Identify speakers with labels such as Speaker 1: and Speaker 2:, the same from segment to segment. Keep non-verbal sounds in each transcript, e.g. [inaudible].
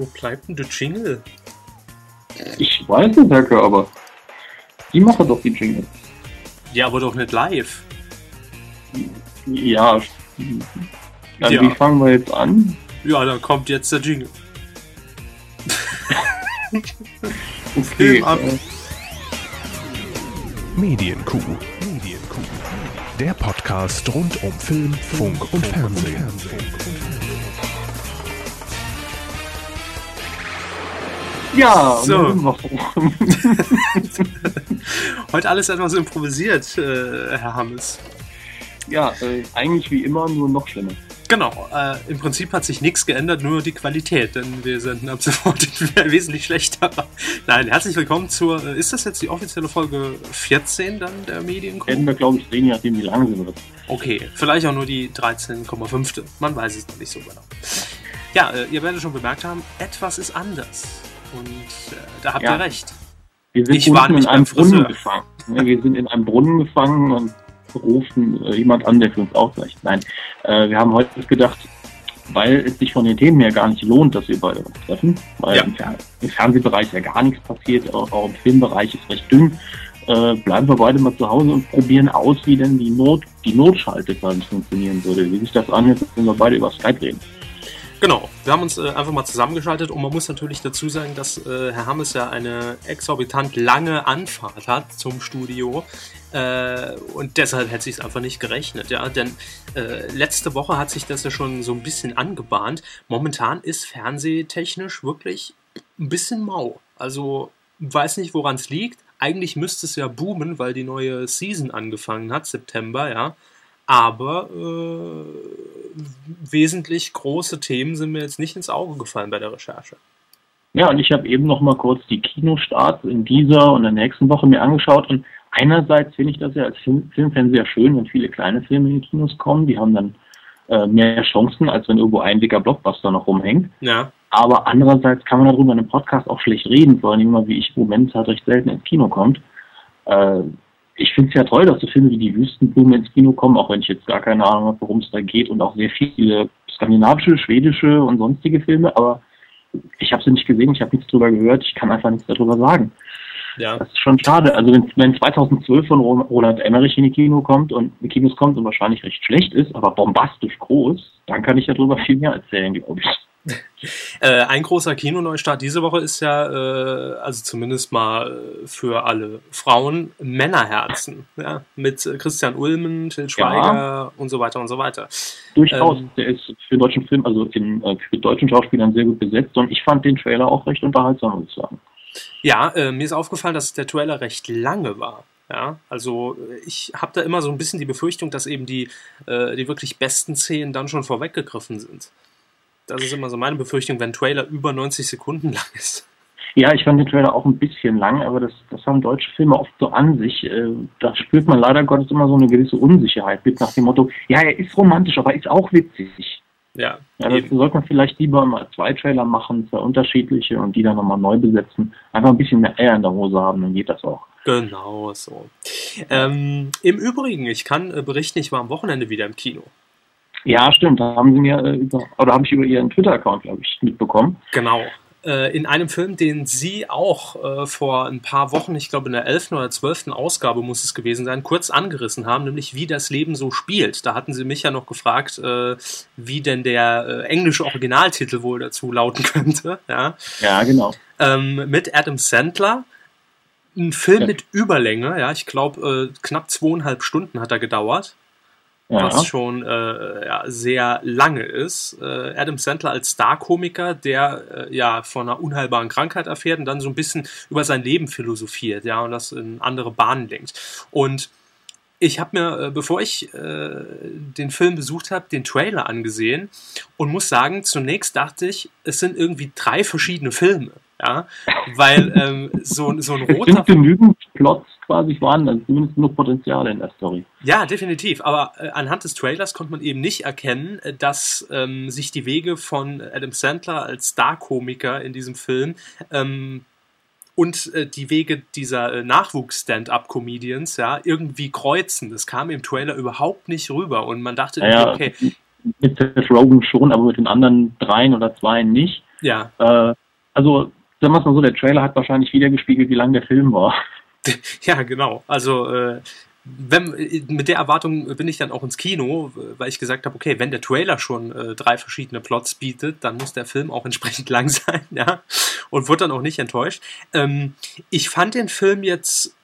Speaker 1: Wo bleibt denn der Jingle?
Speaker 2: Ich weiß es, Hacke, aber die machen doch die Jingle.
Speaker 1: Ja, aber doch nicht live.
Speaker 2: Ja. Dann
Speaker 1: Ja.
Speaker 2: wie fangen wir jetzt an?
Speaker 1: Ja, dann kommt jetzt der Jingle. [laughs]
Speaker 2: Okay.
Speaker 1: Film ab.
Speaker 3: Medienkuh. Medienkuh. Der Podcast rund um Film, Funk und Fernsehen.
Speaker 2: Ja,
Speaker 1: So. [laughs] Heute alles etwas improvisiert, äh, Herr Hammes.
Speaker 2: ja, äh, eigentlich wie immer, nur noch schlimmer.
Speaker 1: Genau, äh, im Prinzip hat sich nichts geändert, nur die Qualität, denn wir senden ab sofort [laughs] wesentlich schlechter. Nein, herzlich willkommen zur, äh, ist das jetzt die offizielle Folge 14 dann der Medienkuh?
Speaker 2: Werden wir, glaube ich, sehen, je nachdem, wie lange sie wird.
Speaker 1: Okay, vielleicht auch nur die 13,5. Man weiß es noch nicht so genau. Ja, äh, ihr werdet schon bemerkt haben, etwas ist anders. Und äh, da habt
Speaker 2: Ja.
Speaker 1: ihr recht.
Speaker 2: Wir sind
Speaker 1: Ich war
Speaker 2: in einem. Brunnen gefangen. Ja, wir sind in einem Brunnen gefangen und rufen äh, jemand an, der für uns ausreicht. Nein, äh, wir haben heute gedacht, weil es sich von den Themen her gar nicht lohnt, dass wir beide uns treffen, weil
Speaker 1: Ja.
Speaker 2: im, Fer im Fernsehbereich ja gar nichts passiert, auch, auch im Filmbereich ist recht dünn. Äh, bleiben wir beide mal zu Hause und probieren aus, wie denn die Not, die Notschalte quasi funktionieren würde. Wie sich das anhört, wenn wir beide über Skype reden.
Speaker 1: Genau, wir haben uns äh, einfach mal zusammengeschaltet und man muss natürlich dazu sagen, dass äh, Herr Hammes ja eine exorbitant lange Anfahrt hat zum Studio. Äh, und deshalb hätte sich es einfach nicht gerechnet, ja. Denn äh, letzte Woche hat sich das ja schon so ein bisschen angebahnt. Momentan ist fernsehtechnisch wirklich ein bisschen mau. Also weiß nicht, woran es liegt. Eigentlich müsste es ja boomen, weil die neue Season angefangen hat, September, ja. Aber äh, wesentlich große Themen sind mir jetzt nicht ins Auge gefallen bei der Recherche.
Speaker 2: Ja, und ich habe eben noch mal kurz die Kinostarts in dieser und der nächsten Woche mir angeschaut. Und einerseits finde ich das ja als Film Filmfan sehr schön, wenn viele kleine Filme in die Kinos kommen. Die haben dann äh, mehr Chancen, als wenn irgendwo ein dicker Blockbuster noch rumhängt.
Speaker 1: Ja,
Speaker 2: Aber andererseits kann man darüber in einem Podcast auch schlecht reden, vor allem immer, wie ich im Moment halt recht selten ins Kino kommt. Äh, ich finde es ja toll, dass so Filme wie die Wüstenblume ins Kino kommen, auch wenn ich jetzt gar keine Ahnung habe, worum es da geht und auch sehr viele skandinavische, schwedische und sonstige Filme, aber ich habe sie nicht gesehen, ich habe nichts drüber gehört, ich kann einfach nichts darüber sagen.
Speaker 1: ja.
Speaker 2: Das ist schon schade. Also wenn, wenn 2012 von Ro- Roland Emmerich in die Kino kommt und in die Kinos kommt und wahrscheinlich recht schlecht ist, aber bombastisch groß, dann kann ich darüber viel mehr erzählen, glaube ich.
Speaker 1: Äh, ein großer Kinoneustart diese Woche ist ja, äh, also zumindest mal äh, für alle Frauen, Männerherzen. Ja? Mit Christian Ulmen, Till Schweiger und so weiter und so weiter.
Speaker 2: Durchaus,
Speaker 1: Ähm.
Speaker 2: der ist für deutschen Film, also in, äh, für deutschen Schauspielern sehr gut besetzt und ich fand den Trailer auch recht unterhaltsam, muss ich sagen.
Speaker 1: Ja, äh, mir ist aufgefallen, dass der Trailer recht lange war. Ja, also äh, ich habe da immer so ein bisschen die Befürchtung, dass eben die, die wirklich besten Szenen dann schon vorweggegriffen sind. Das ist immer so meine Befürchtung, wenn ein Trailer über 90 Sekunden lang ist.
Speaker 2: Ja, ich fand den Trailer auch ein bisschen lang, aber das, das haben deutsche Filme oft so an sich. Äh, Da spürt man leider Gottes immer so eine gewisse Unsicherheit mit nach dem Motto, ja, er ist romantisch, aber er ist auch witzig.
Speaker 1: Ja,
Speaker 2: Ja, das
Speaker 1: eben.
Speaker 2: sollte man vielleicht lieber mal zwei Trailer machen, zwei unterschiedliche und die dann nochmal neu besetzen. Einfach ein bisschen mehr Eier in der Hose haben, dann geht das auch.
Speaker 1: Genau so. Ähm, Im Übrigen, ich kann äh, berichten, ich war am Wochenende wieder im Kino.
Speaker 2: Ja, stimmt. Da haben sie mir äh, über, oder habe ich über ihren Twitter-Account, glaube ich, mitbekommen.
Speaker 1: Genau. Äh, in einem Film, den Sie auch äh, vor ein paar Wochen, ich glaube in der 11. oder 12. Ausgabe muss es gewesen sein, kurz angerissen haben, nämlich wie das Leben so spielt. Da hatten Sie mich ja noch gefragt, wie denn der englische Originaltitel wohl dazu lauten [laughs] könnte. Ja?
Speaker 2: Ja, genau.
Speaker 1: ähm, mit Adam Sandler. Ein Film mit Überlänge, ja, ich glaube, äh, knapp zweieinhalb Stunden hat er gedauert,
Speaker 2: Ja.
Speaker 1: was schon äh, ja, sehr lange ist. Äh, Adam Sandler als Star-Komiker, der äh, ja von einer unheilbaren Krankheit erfährt und dann so ein bisschen über sein Leben philosophiert, ja, und das in andere Bahnen lenkt. Und ich habe mir, äh, bevor ich äh, den Film besucht habe, den Trailer angesehen und muss sagen, zunächst dachte ich, es sind irgendwie drei verschiedene Filme. Ja, weil ähm, so, so ein
Speaker 2: Es
Speaker 1: roter
Speaker 2: sind genügend Plots quasi vorhanden, also zumindest genug Potenzial in der Story.
Speaker 1: Ja, definitiv. Aber äh, anhand des Trailers konnte man eben nicht erkennen, äh, dass ähm, sich die Wege von Adam Sandler als Star-Komiker in diesem Film ähm, und äh, die Wege dieser äh, Nachwuchs-Stand-Up-Comedians ja irgendwie kreuzen. Das kam im Trailer überhaupt nicht rüber und man dachte,
Speaker 2: Naja,
Speaker 1: okay,
Speaker 2: mit Seth Rogen schon, aber mit den anderen dreien oder zweien nicht.
Speaker 1: Ja.
Speaker 2: Äh, also, sagen wir es mal so, der Trailer hat wahrscheinlich wieder gespiegelt, wie lang der Film war. [laughs]
Speaker 1: Ja, genau. Also äh, wenn, mit der Erwartung bin ich dann auch ins Kino, weil ich gesagt habe, okay, wenn der Trailer schon äh, drei verschiedene Plots bietet, dann muss der Film auch entsprechend [laughs] lang sein, ja. Und wurde dann auch nicht enttäuscht. Ähm, ich fand den Film jetzt,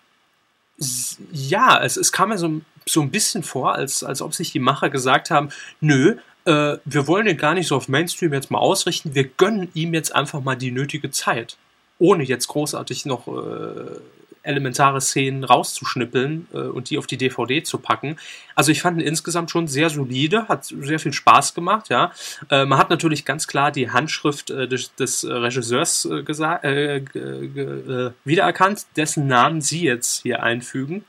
Speaker 1: ja, es, es kam mir so, so ein bisschen vor, als, als ob sich die Macher gesagt haben, nö, äh, wir wollen den gar nicht so auf Mainstream jetzt mal ausrichten, wir gönnen ihm jetzt einfach mal die nötige Zeit. Ohne jetzt großartig noch äh, elementare Szenen rauszuschnippeln äh, und die auf die DVD zu packen. Also ich fand ihn insgesamt schon sehr solide, hat sehr viel Spaß gemacht, ja. Äh, man hat natürlich ganz klar die Handschrift äh, des, des Regisseurs äh, gesa- äh, äh, wiedererkannt, dessen Namen Sie jetzt hier einfügen.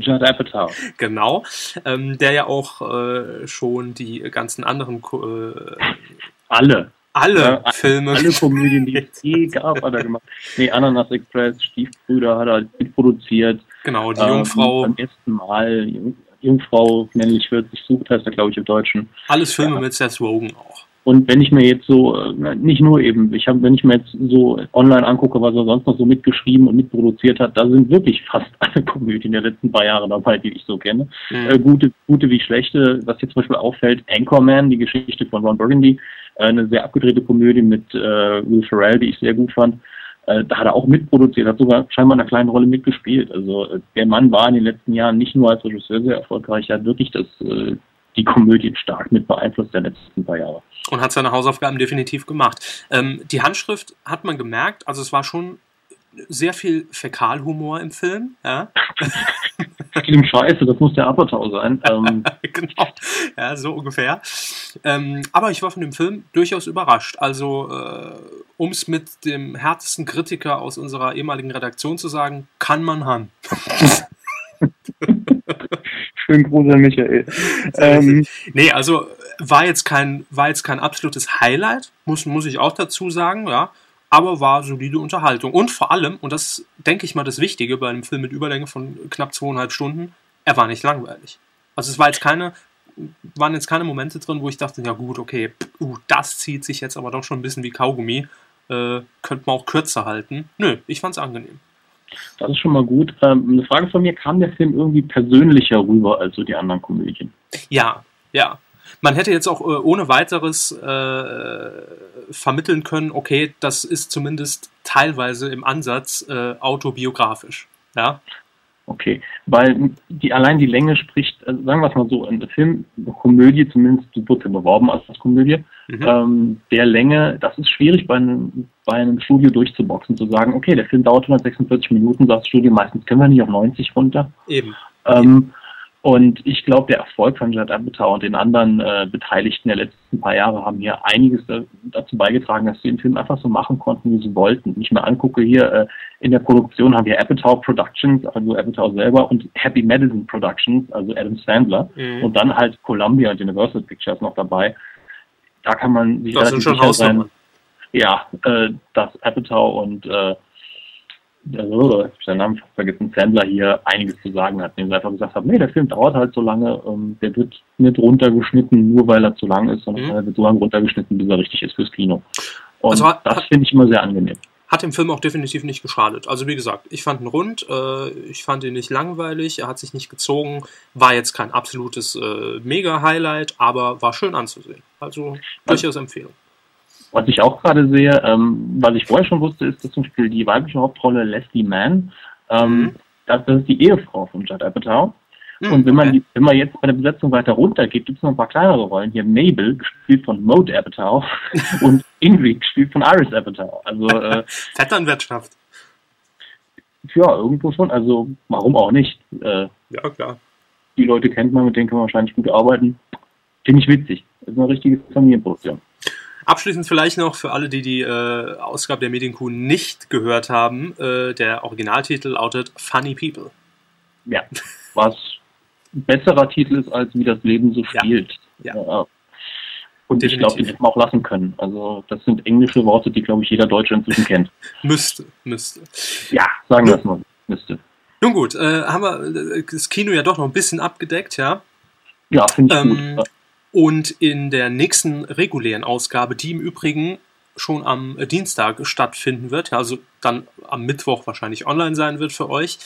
Speaker 2: Judd Apatow.
Speaker 1: Genau, ähm, der ja auch äh, schon die ganzen anderen äh,
Speaker 2: Alle.
Speaker 1: alle
Speaker 2: Ja,
Speaker 1: Filme
Speaker 2: Alle [laughs] Komödien, die es je gab, hat er gemacht. Nee, Ananas Express, Stiefbrüder hat er mitproduziert.
Speaker 1: genau die
Speaker 2: Ähm,
Speaker 1: Jungfrau
Speaker 2: Beim ersten Mal, Jung- Jungfrau männlich 40 sucht, heißt er, glaube ich, im Deutschen.
Speaker 1: alles Filme
Speaker 2: ja.
Speaker 1: mit Seth Rogen auch.
Speaker 2: Und wenn ich mir jetzt so, äh, nicht nur eben, ich habe, wenn ich mir jetzt so online angucke, was er sonst noch so mitgeschrieben und mitproduziert hat, da sind wirklich fast alle [laughs] Komödien der letzten paar Jahre dabei, die ich so kenne.
Speaker 1: Mhm.
Speaker 2: Äh, gute, gute wie schlechte. Was jetzt zum Beispiel auffällt, Anchorman, die Geschichte von Ron Burgundy, äh, eine sehr abgedrehte Komödie mit äh, Will Ferrell, die ich sehr gut fand. Äh, da hat er auch mitproduziert, hat sogar scheinbar eine kleine Rolle mitgespielt. Also äh, der Mann war in den letzten Jahren nicht nur als Regisseur sehr erfolgreich, er hat wirklich das, äh, die Komödien stark mit beeinflusst der letzten paar Jahre.
Speaker 1: und hat seine Hausaufgaben definitiv gemacht. Ähm, die Handschrift hat man gemerkt, also es war schon sehr viel Fäkalhumor im Film, ja, [laughs]
Speaker 2: Klingt scheiße, das muss der Apatow sein. Ähm, [laughs]
Speaker 1: genau, ja, so ungefähr. Ähm, aber ich war von dem Film durchaus überrascht. Also, äh, um es mit dem härtesten Kritiker aus unserer ehemaligen Redaktion zu sagen, kann man haben. [laughs]
Speaker 2: schön Gruß an Michael. Ähm,
Speaker 1: Nee, also war jetzt kein, war jetzt kein absolutes Highlight, muss, muss ich auch dazu sagen, ja. Aber war solide Unterhaltung. Und vor allem, und das denke ich mal das Wichtige bei einem Film mit Überlänge von knapp zweieinhalb Stunden, er war nicht langweilig. Also es war jetzt keine, waren jetzt keine Momente drin, wo ich dachte, ja gut, okay, uh, das zieht sich jetzt aber doch schon ein bisschen wie Kaugummi. Äh, könnte man auch kürzer halten. Nö, ich fand's angenehm.
Speaker 2: Das ist schon mal gut. Ähm, eine Frage von mir, kam der Film irgendwie persönlicher rüber als so die anderen Komödien?
Speaker 1: Ja, ja. Man hätte jetzt auch äh, ohne weiteres äh, vermitteln können, okay, das ist zumindest teilweise im Ansatz äh, autobiografisch. Ja,
Speaker 2: Okay, weil die allein die Länge spricht, also sagen wir es mal so, ein Film, eine Komödie, zumindest die wird ja beworben als Komödie,
Speaker 1: mhm.
Speaker 2: ähm, der Länge, das ist schwierig bei einem, bei einem Studio durchzuboxen, zu sagen, okay, der Film dauert 146 Minuten, sagt das Studio, meistens können wir nicht auf 90 runter.
Speaker 1: eben.
Speaker 2: Ähm, und ich glaube, der Erfolg von Judd Apatow und den anderen äh, Beteiligten der letzten paar Jahre haben hier einiges da, dazu beigetragen, dass sie den Film einfach so machen konnten, wie sie wollten. Wenn ich mir angucke, hier äh, in der Produktion haben wir Apatow Productions, also Apatow selber, und Happy Medicine Productions, also Adam Sandler,
Speaker 1: Mhm.
Speaker 2: und dann halt Columbia und Universal Pictures noch dabei. Da kann man sich
Speaker 1: Das sind
Speaker 2: relativ
Speaker 1: schon
Speaker 2: sicher sein, ja, äh, dass Apatow und der, ich Namen fast vergessen, Sandler hier einiges zu sagen hat, indem sie einfach gesagt haben, nee, der Film dauert halt so lange, ähm, der wird nicht runtergeschnitten, nur weil er zu lang ist, sondern
Speaker 1: Mhm.
Speaker 2: er wird so lange runtergeschnitten, bis er richtig ist fürs Kino. Und
Speaker 1: Also hat-
Speaker 2: das finde ich immer sehr angenehm.
Speaker 1: Hat dem Film auch definitiv nicht geschadet. Also wie gesagt, ich fand ihn rund, äh, ich fand ihn nicht langweilig, er hat sich nicht gezogen, war jetzt kein absolutes äh, Mega-Highlight, aber war schön anzusehen. Also durchaus Empfehlung.
Speaker 2: Was ich auch gerade sehe, ähm, was ich vorher schon wusste, ist, dass zum Beispiel die weibliche Hauptrolle Leslie Mann, ähm,
Speaker 1: Mhm.
Speaker 2: das, das ist die Ehefrau von Judd Apatow.
Speaker 1: Hm,
Speaker 2: Und wenn man,
Speaker 1: okay.
Speaker 2: die, wenn man jetzt bei der Besetzung weiter runtergeht, gibt es noch ein paar kleinere Rollen. Hier Mabel, gespielt von Mode Apatow, [laughs] und Ingrid, gespielt von Iris Apatow. Also, äh, [laughs]
Speaker 1: Vetternwirtschaft.
Speaker 2: ja, irgendwo schon. Also, warum auch nicht? Äh,
Speaker 1: Ja, klar.
Speaker 2: die Leute kennt man, mit denen kann man wahrscheinlich gut arbeiten. Finde ich witzig. Das ist eine richtige Familienproduktion.
Speaker 1: Abschließend vielleicht noch für alle, die die äh, Ausgabe der Medienkuh nicht gehört haben, äh, der Originaltitel lautet Funny People.
Speaker 2: Ja, was ein besserer Titel ist, als wie das Leben so
Speaker 1: Ja.
Speaker 2: spielt.
Speaker 1: Ja.
Speaker 2: Und ich glaube,
Speaker 1: Definitiv.
Speaker 2: den hätten wir auch lassen können. Also, das sind englische Worte, die, glaube ich, jeder Deutsche inzwischen kennt.
Speaker 1: Müsste, müsste.
Speaker 2: Ja, sagen wir es mal. Müsste.
Speaker 1: Nun gut, äh, haben wir äh, das Kino ja doch noch ein bisschen abgedeckt, ja.
Speaker 2: Ja, finde ich
Speaker 1: Ähm,
Speaker 2: gut.
Speaker 1: Und in der nächsten regulären Ausgabe, die im Übrigen schon am Dienstag stattfinden wird, ja, also dann am Mittwoch wahrscheinlich online sein wird für euch.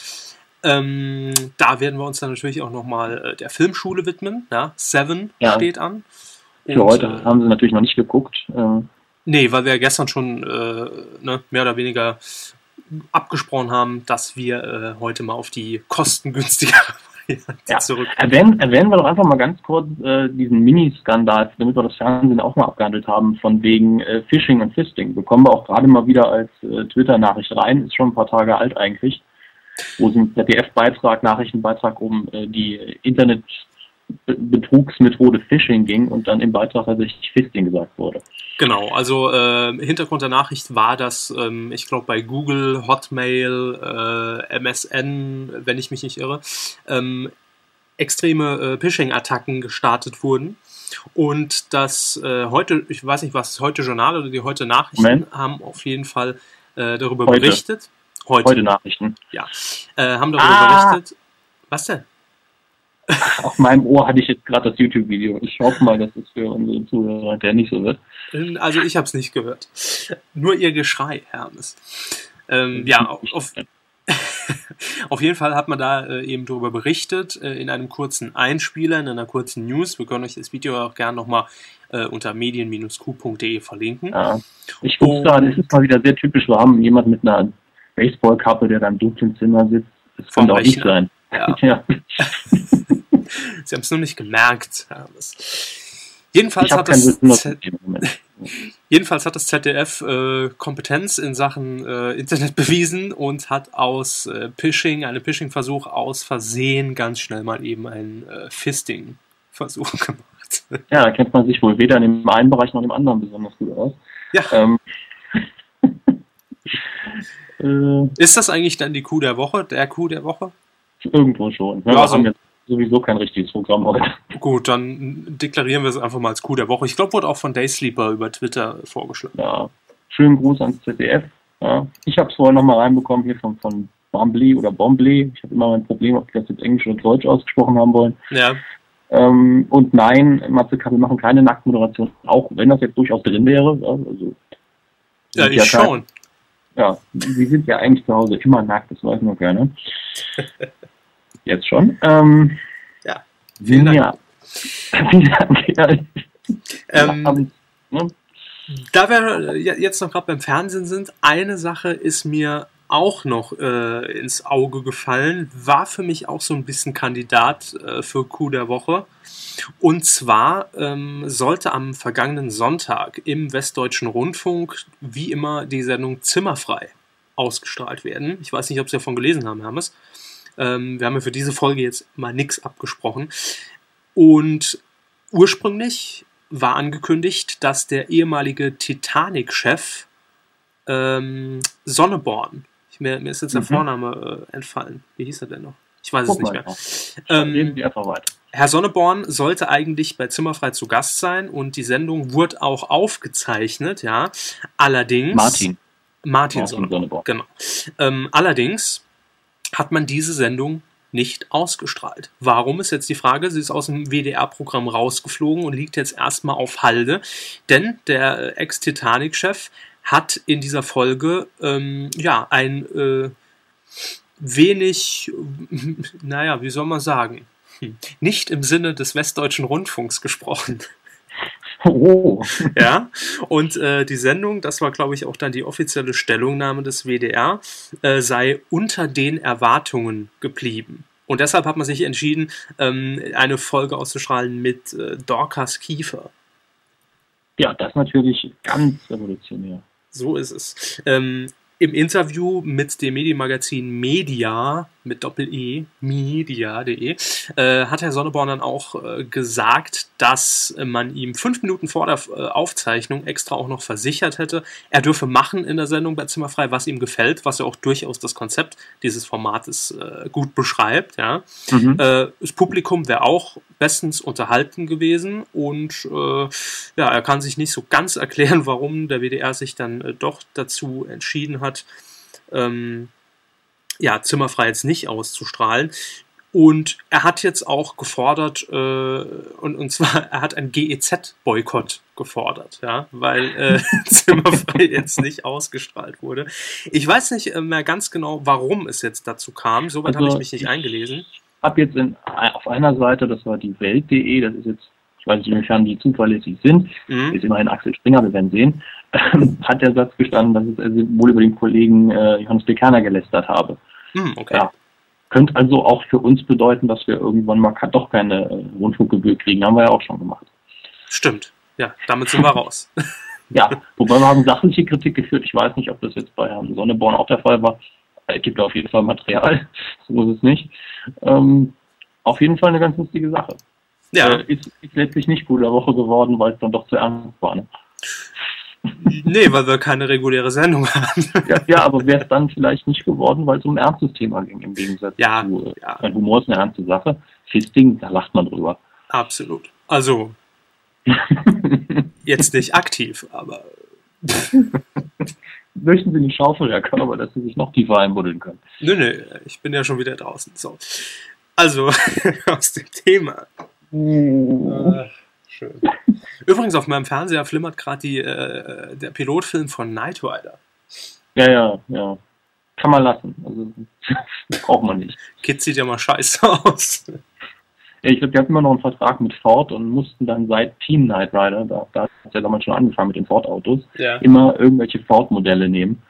Speaker 1: Ähm, da werden wir uns dann natürlich auch nochmal äh, der Filmschule widmen. Ja? Seven
Speaker 2: Ja.
Speaker 1: steht an.
Speaker 2: Für
Speaker 1: Und,
Speaker 2: heute
Speaker 1: äh,
Speaker 2: haben sie natürlich noch nicht geguckt. Ähm,
Speaker 1: Nee, weil wir ja gestern schon äh, ne, mehr oder weniger abgesprochen haben, dass wir äh, heute mal auf die kostengünstigere Variante [laughs]
Speaker 2: Ja.
Speaker 1: zurück.
Speaker 2: erwähnen, erwähnen wir doch einfach mal ganz kurz äh, diesen Mini-Skandal, damit wir das Fernsehen auch mal abgehandelt haben, von wegen äh, Phishing und Fisting. Bekommen wir auch gerade mal wieder als äh, Twitter-Nachricht rein, ist schon ein paar Tage alt eigentlich, wo es im ZDF-Beitrag, Nachrichtenbeitrag um äh, die Internetbetrugsmethode Phishing ging und dann im Beitrag tatsächlich Fisting gesagt wurde.
Speaker 1: Genau, also äh, Hintergrund der Nachricht war, dass ähm, ich glaube bei Google, Hotmail, äh, MSN, wenn ich mich nicht irre, ähm, extreme äh, Phishing-Attacken gestartet wurden. Und das äh, heute, ich weiß nicht, was heute Journal oder die heute Nachrichten
Speaker 2: Moment.
Speaker 1: haben auf jeden Fall äh, darüber
Speaker 2: Heute.
Speaker 1: berichtet. Heute,
Speaker 2: Heute Nachrichten.
Speaker 1: ja. Äh, haben darüber
Speaker 2: Ah.
Speaker 1: berichtet. Was denn?
Speaker 2: Auf meinem Ohr hatte ich jetzt gerade das YouTube-Video. Ich hoffe mal, dass es für unsere Zuhörer der nicht so wird.
Speaker 1: Also ich habe es nicht gehört. Nur ihr Geschrei, Hermes. Ähm, ja, [laughs] auf, auf, jeden Fall hat man da äh, eben darüber berichtet, äh, in einem kurzen Einspieler, in einer kurzen News. Wir können euch das Video auch gerne nochmal äh, unter medien-q.de verlinken.
Speaker 2: Ja. Ich gucke da, das ist mal wieder sehr typisch. Wir haben jemanden mit einer Baseballkappe, der da im dunklen Zimmer sitzt. Das könnte auch nicht sein.
Speaker 1: Ja. [laughs]
Speaker 2: Ja.
Speaker 1: Sie haben es nur nicht gemerkt. [laughs] Jedenfalls hat, das jedenfalls hat das ZDF äh, Kompetenz in Sachen äh, Internet [laughs] bewiesen und hat aus äh, Phishing, einem Phishing-Versuch aus Versehen ganz schnell mal eben einen äh, Fisting-Versuch gemacht.
Speaker 2: Ja, da kennt man sich wohl weder in dem einen Bereich noch im anderen besonders gut aus.
Speaker 1: Ja.
Speaker 2: Ähm, äh,
Speaker 1: Ist das eigentlich dann die Coup der Woche, der Coup der Woche?
Speaker 2: Irgendwo schon. Ja,
Speaker 1: Ja,
Speaker 2: wir
Speaker 1: so-
Speaker 2: haben jetzt sowieso kein richtiges Programm heute.
Speaker 1: Gut, dann deklarieren wir es einfach mal als Coup der Woche. Ich glaube, wurde auch von Daysleeper über Twitter vorgeschlagen.
Speaker 2: Ja. Schönen Gruß ans ZDF. Ja. Ich habe es vorher nochmal reinbekommen hier von, von Bombly oder Bombly. Ich habe immer mein Problem, ob die das jetzt Englisch oder Deutsch ausgesprochen haben wollen.
Speaker 1: Ja,
Speaker 2: Ähm, und nein, Matze wir machen keine Nacktmoderation, auch wenn das jetzt durchaus drin wäre. Ja, also,
Speaker 1: ja ich
Speaker 2: kein-
Speaker 1: schon.
Speaker 2: Ja, sie sind ja eigentlich zu Hause immer nackt, das weiß nur keiner. [laughs] Jetzt schon. Ähm,
Speaker 1: Ja, vielen Dank.
Speaker 2: Ja, vielen Dank. Ja,
Speaker 1: Ähm,
Speaker 2: ne?
Speaker 1: Da wir jetzt noch gerade beim Fernsehen sind, eine Sache ist mir auch noch äh, ins Auge gefallen, war für mich auch so ein bisschen Kandidat äh, für Coup der Woche. Und zwar ähm, sollte am vergangenen Sonntag im Westdeutschen Rundfunk wie immer die Sendung Zimmerfrei ausgestrahlt werden. Ich weiß nicht, ob Sie davon gelesen haben, Hermes. Ähm, wir haben ja für diese Folge jetzt mal nichts abgesprochen. Und ursprünglich war angekündigt, dass der ehemalige Titanic-Chef ähm, Sonneborn, ich, mir, mir ist jetzt der
Speaker 2: Mhm.
Speaker 1: Vorname äh, entfallen. Wie hieß er denn noch? Ich weiß es
Speaker 2: Guck
Speaker 1: nicht
Speaker 2: mal.
Speaker 1: mehr. Ähm. Herr Sonneborn sollte eigentlich bei Zimmerfrei zu Gast sein und die Sendung wurde auch aufgezeichnet, ja. Allerdings.
Speaker 2: Martin.
Speaker 1: Martin
Speaker 2: Martin
Speaker 1: Sonneborn.
Speaker 2: Sonneborn.
Speaker 1: Genau. Ähm, allerdings hat man diese Sendung nicht ausgestrahlt. Warum ist jetzt die Frage? Sie ist aus dem WDR-Programm rausgeflogen und liegt jetzt erstmal auf Halde, denn der Ex-Titanic-Chef hat in dieser Folge ähm, ja ein äh, wenig, [laughs] naja, wie soll man sagen, hm, nicht im Sinne des Westdeutschen Rundfunks gesprochen.
Speaker 2: Oh,
Speaker 1: Ja, und äh, die Sendung, das war, glaube ich, auch dann die offizielle Stellungnahme des WDR, äh, sei unter den Erwartungen geblieben. Und deshalb hat man sich entschieden, ähm, eine Folge auszustrahlen mit äh, Dorcas Kiefer.
Speaker 2: ja, das ist natürlich ganz revolutionär.
Speaker 1: So ist es. Ähm, Im Interview mit dem Medienmagazin Media mit Doppel-E, media.de, äh, hat Herr Sonneborn dann auch äh, gesagt, dass man ihm fünf Minuten vor der äh, Aufzeichnung extra auch noch versichert hätte, er dürfe machen in der Sendung bei Zimmerfrei, was ihm gefällt, was ja auch durchaus das Konzept dieses Formates äh, gut beschreibt. Ja.
Speaker 2: Mhm.
Speaker 1: Äh, das Publikum wäre auch bestens unterhalten gewesen und äh, ja, er kann sich nicht so ganz erklären, warum der WDR sich dann doch dazu entschieden hat, ähm, ja, Zimmerfrei jetzt nicht auszustrahlen. Und er hat jetzt auch gefordert, äh, und, und zwar, [laughs] er hat einen GEZ-Boykott gefordert, ja, weil äh, [laughs] Zimmerfrei jetzt nicht ausgestrahlt wurde. Ich weiß nicht äh, mehr ganz genau, warum es jetzt dazu kam. Soweit also, habe ich mich nicht eingelesen. Ich
Speaker 2: habe jetzt in, auf einer Seite, das war die Welt.de, das ist jetzt, ich weiß nicht, inwiefern die zuverlässig sind, mhm. ist immerhin Axel Springer, wir werden sehen, [laughs] hat der Satz gestanden, dass es also wohl über den Kollegen äh, Johannes Bekerner gelästert habe. Mhm, okay. Ja. Könnte also auch für uns bedeuten, dass wir irgendwann mal doch keine äh, Rundfunkgebühr kriegen. Haben wir ja auch schon gemacht.
Speaker 1: Stimmt. Ja, damit sind wir raus.
Speaker 2: ja, [laughs] wobei wir haben sachliche Kritik geführt. Ich weiß nicht, ob das jetzt bei Herrn Sonneborn auch der Fall war. Es gibt auf jeden Fall Material. [laughs] so ist es nicht. Ähm, auf jeden Fall eine ganz lustige Sache. Ja. Äh, ist, ist letztlich nicht gut der Woche geworden, weil es dann doch zu ernst war. Ne?
Speaker 1: Nee, weil wir keine reguläre Sendung haben.
Speaker 2: Ja, ja aber wäre es dann vielleicht nicht geworden, weil es um ein ernstes Thema ging, im Gegensatz
Speaker 1: ja, zu,
Speaker 2: ja. Humor ist eine ernste Sache. Fisting, da lacht man drüber.
Speaker 1: Absolut. Also, [laughs] jetzt nicht aktiv, aber. [laughs]
Speaker 2: Möchten Sie eine Schaufel, Herr Körber, dass Sie sich noch tiefer einbuddeln können?
Speaker 1: Nö, nö, ich bin ja schon wieder draußen. So. Also, [laughs] aus dem Thema. Uh. Äh, schön. Übrigens, auf meinem Fernseher flimmert gerade äh, der Pilotfilm von Knight Rider.
Speaker 2: Ja, ja, ja. Kann man lassen. Also, [laughs] braucht man nicht.
Speaker 1: Kids sieht ja mal scheiße [laughs] aus.
Speaker 2: Ich glaube, die hatten immer noch einen Vertrag mit Ford und mussten dann seit Team Knight Rider, da, da hat es ja damals schon angefangen mit den Ford-Autos, ja. immer irgendwelche Ford-Modelle nehmen,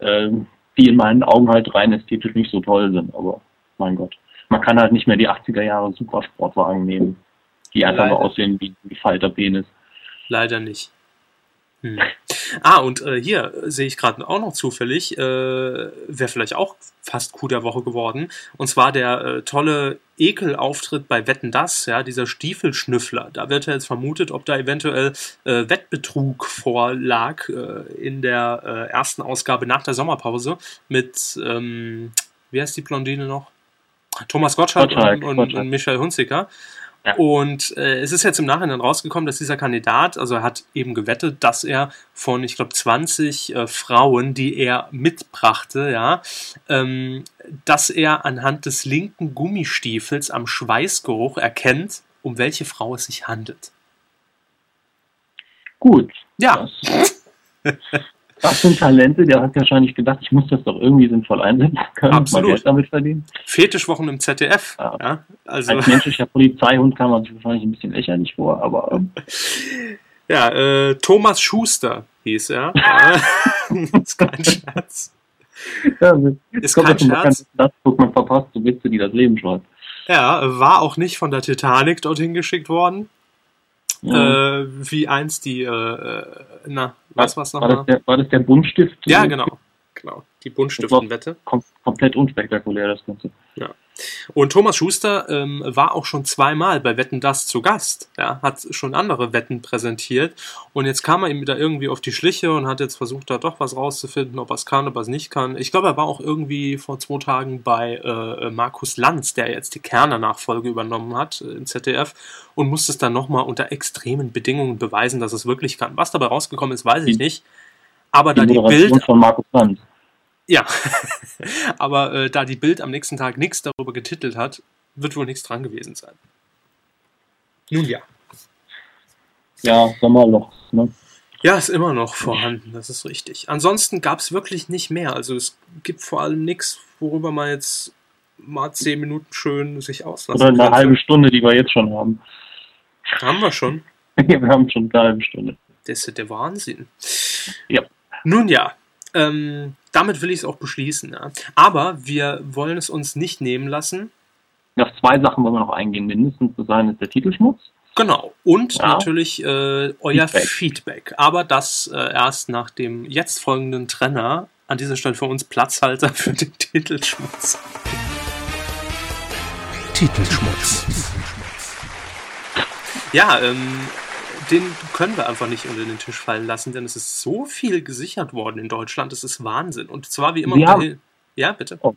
Speaker 2: äh, die in meinen Augen halt rein ästhetisch nicht so toll sind. Aber mein Gott. Man kann halt nicht mehr die 80er Jahre Supersportwagen nehmen, die einfach nur aussehen wie, wie Falterpenis.
Speaker 1: Leider nicht. Hm. Ah, und äh, hier sehe ich gerade auch noch zufällig, äh, wäre vielleicht auch fast Coup der Woche geworden. Und zwar der äh, tolle Ekelauftritt bei Wetten Das, ja, dieser Stiefelschnüffler. Da wird ja jetzt vermutet, ob da eventuell äh, Wettbetrug vorlag äh, in der äh, ersten Ausgabe nach der Sommerpause mit, ähm, wie heißt die Blondine noch? Thomas Gottschalk, Gottschalk und, und, und Michael Hunziker. Und äh, es ist jetzt im Nachhinein rausgekommen, dass dieser Kandidat, also er hat eben gewettet, dass er von, ich glaube, 20 äh, Frauen, die er mitbrachte, ja, ähm, dass er anhand des linken Gummistiefels am Schweißgeruch erkennt, um welche Frau es sich handelt.
Speaker 2: Gut.
Speaker 1: Ja. [laughs]
Speaker 2: Was sind Talente? Der hat wahrscheinlich gedacht, ich muss das doch irgendwie sinnvoll einsetzen können,
Speaker 1: Absolut. Geld
Speaker 2: damit verdienen.
Speaker 1: Fetischwochen im ZDF.
Speaker 2: Ja. ja. also. Als menschlicher Polizeihund kam man sich wahrscheinlich ein bisschen lächerlich vor, aber. Ähm. [laughs]
Speaker 1: Ja, äh, Thomas Schuster hieß er. [laughs] [laughs] Ist kein Scherz.
Speaker 2: Ja, ist kein Scherz. Das guckt man verpasst, so Witze, die das Leben schreibt.
Speaker 1: Ja, war auch nicht von der Titanic dorthin geschickt worden. Äh, wie einst die, äh, äh na, was war's
Speaker 2: nochmal? War, das der, war das der Buntstift?
Speaker 1: Ja, genau. genau. Die Buntstiftenwette.
Speaker 2: Kom komplett unspektakulär, das Ganze.
Speaker 1: Ja. Und Thomas Schuster ähm, war auch schon zweimal bei Wetten das zu Gast. Ja, hat schon andere Wetten präsentiert. Und jetzt kam er ihm wieder irgendwie auf die Schliche und hat jetzt versucht, da doch was rauszufinden, ob er es kann, ob er es nicht kann. Ich glaube, er war auch irgendwie vor zwei Tagen bei äh, Markus Lanz, der jetzt die Kerner-Nachfolge übernommen hat äh, im ZDF und musste es dann nochmal unter extremen Bedingungen beweisen, dass es wirklich kann. Was dabei rausgekommen ist, weiß ich nicht. Aber die da die Bild.
Speaker 2: Von Markus Lanz.
Speaker 1: Ja, [laughs] aber äh, da die Bild am nächsten Tag nichts darüber getitelt hat, wird wohl nichts dran gewesen sein. Nun ja.
Speaker 2: Ja, Sommerloch, ne?
Speaker 1: Ja, ist immer noch vorhanden, das ist richtig. Ansonsten gab es wirklich nicht mehr. Also es gibt vor allem nichts, worüber man jetzt mal zehn Minuten schön sich auslassen
Speaker 2: kann. Oder eine halbe Stunde, die wir jetzt schon haben.
Speaker 1: Haben wir schon? [laughs]
Speaker 2: wir haben schon eine halbe Stunde.
Speaker 1: Das ist der Wahnsinn.
Speaker 2: Ja.
Speaker 1: Nun ja, ähm, damit will ich es auch beschließen. Ja. Aber wir wollen es uns nicht nehmen lassen.
Speaker 2: Auf zwei Sachen wollen wir noch eingehen. Mindestens zu sein ist der Titelschmutz.
Speaker 1: Genau. Und ja. natürlich äh, euer Feedback. Feedback. Aber das äh, erst nach dem jetzt folgenden Trenner. An dieser Stelle für uns Platzhalter für den Titelschmutz. Titelschmutz. Ja, ähm, den können wir einfach nicht unter den Tisch fallen lassen, denn es ist so viel gesichert worden in Deutschland. Das ist Wahnsinn. Und zwar wie immer.
Speaker 2: Haben, ja, bitte. Oh,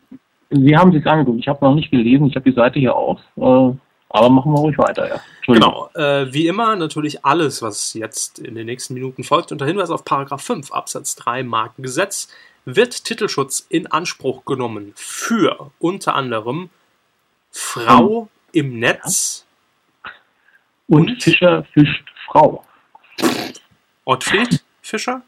Speaker 2: Sie haben sich angeguckt. Ich habe noch nicht gelesen. Ich habe die Seite hier auf. Äh, aber machen wir ruhig weiter, ja.
Speaker 1: Genau. Äh, wie immer natürlich alles, was jetzt in den nächsten Minuten folgt. Unter Hinweis auf Paragraph 5 Absatz 3 Markengesetz wird Titelschutz in Anspruch genommen für unter anderem Frau im Netz.
Speaker 2: Und,
Speaker 1: Und?
Speaker 2: Fischer fischt Frau.
Speaker 1: Ottfried Fischer?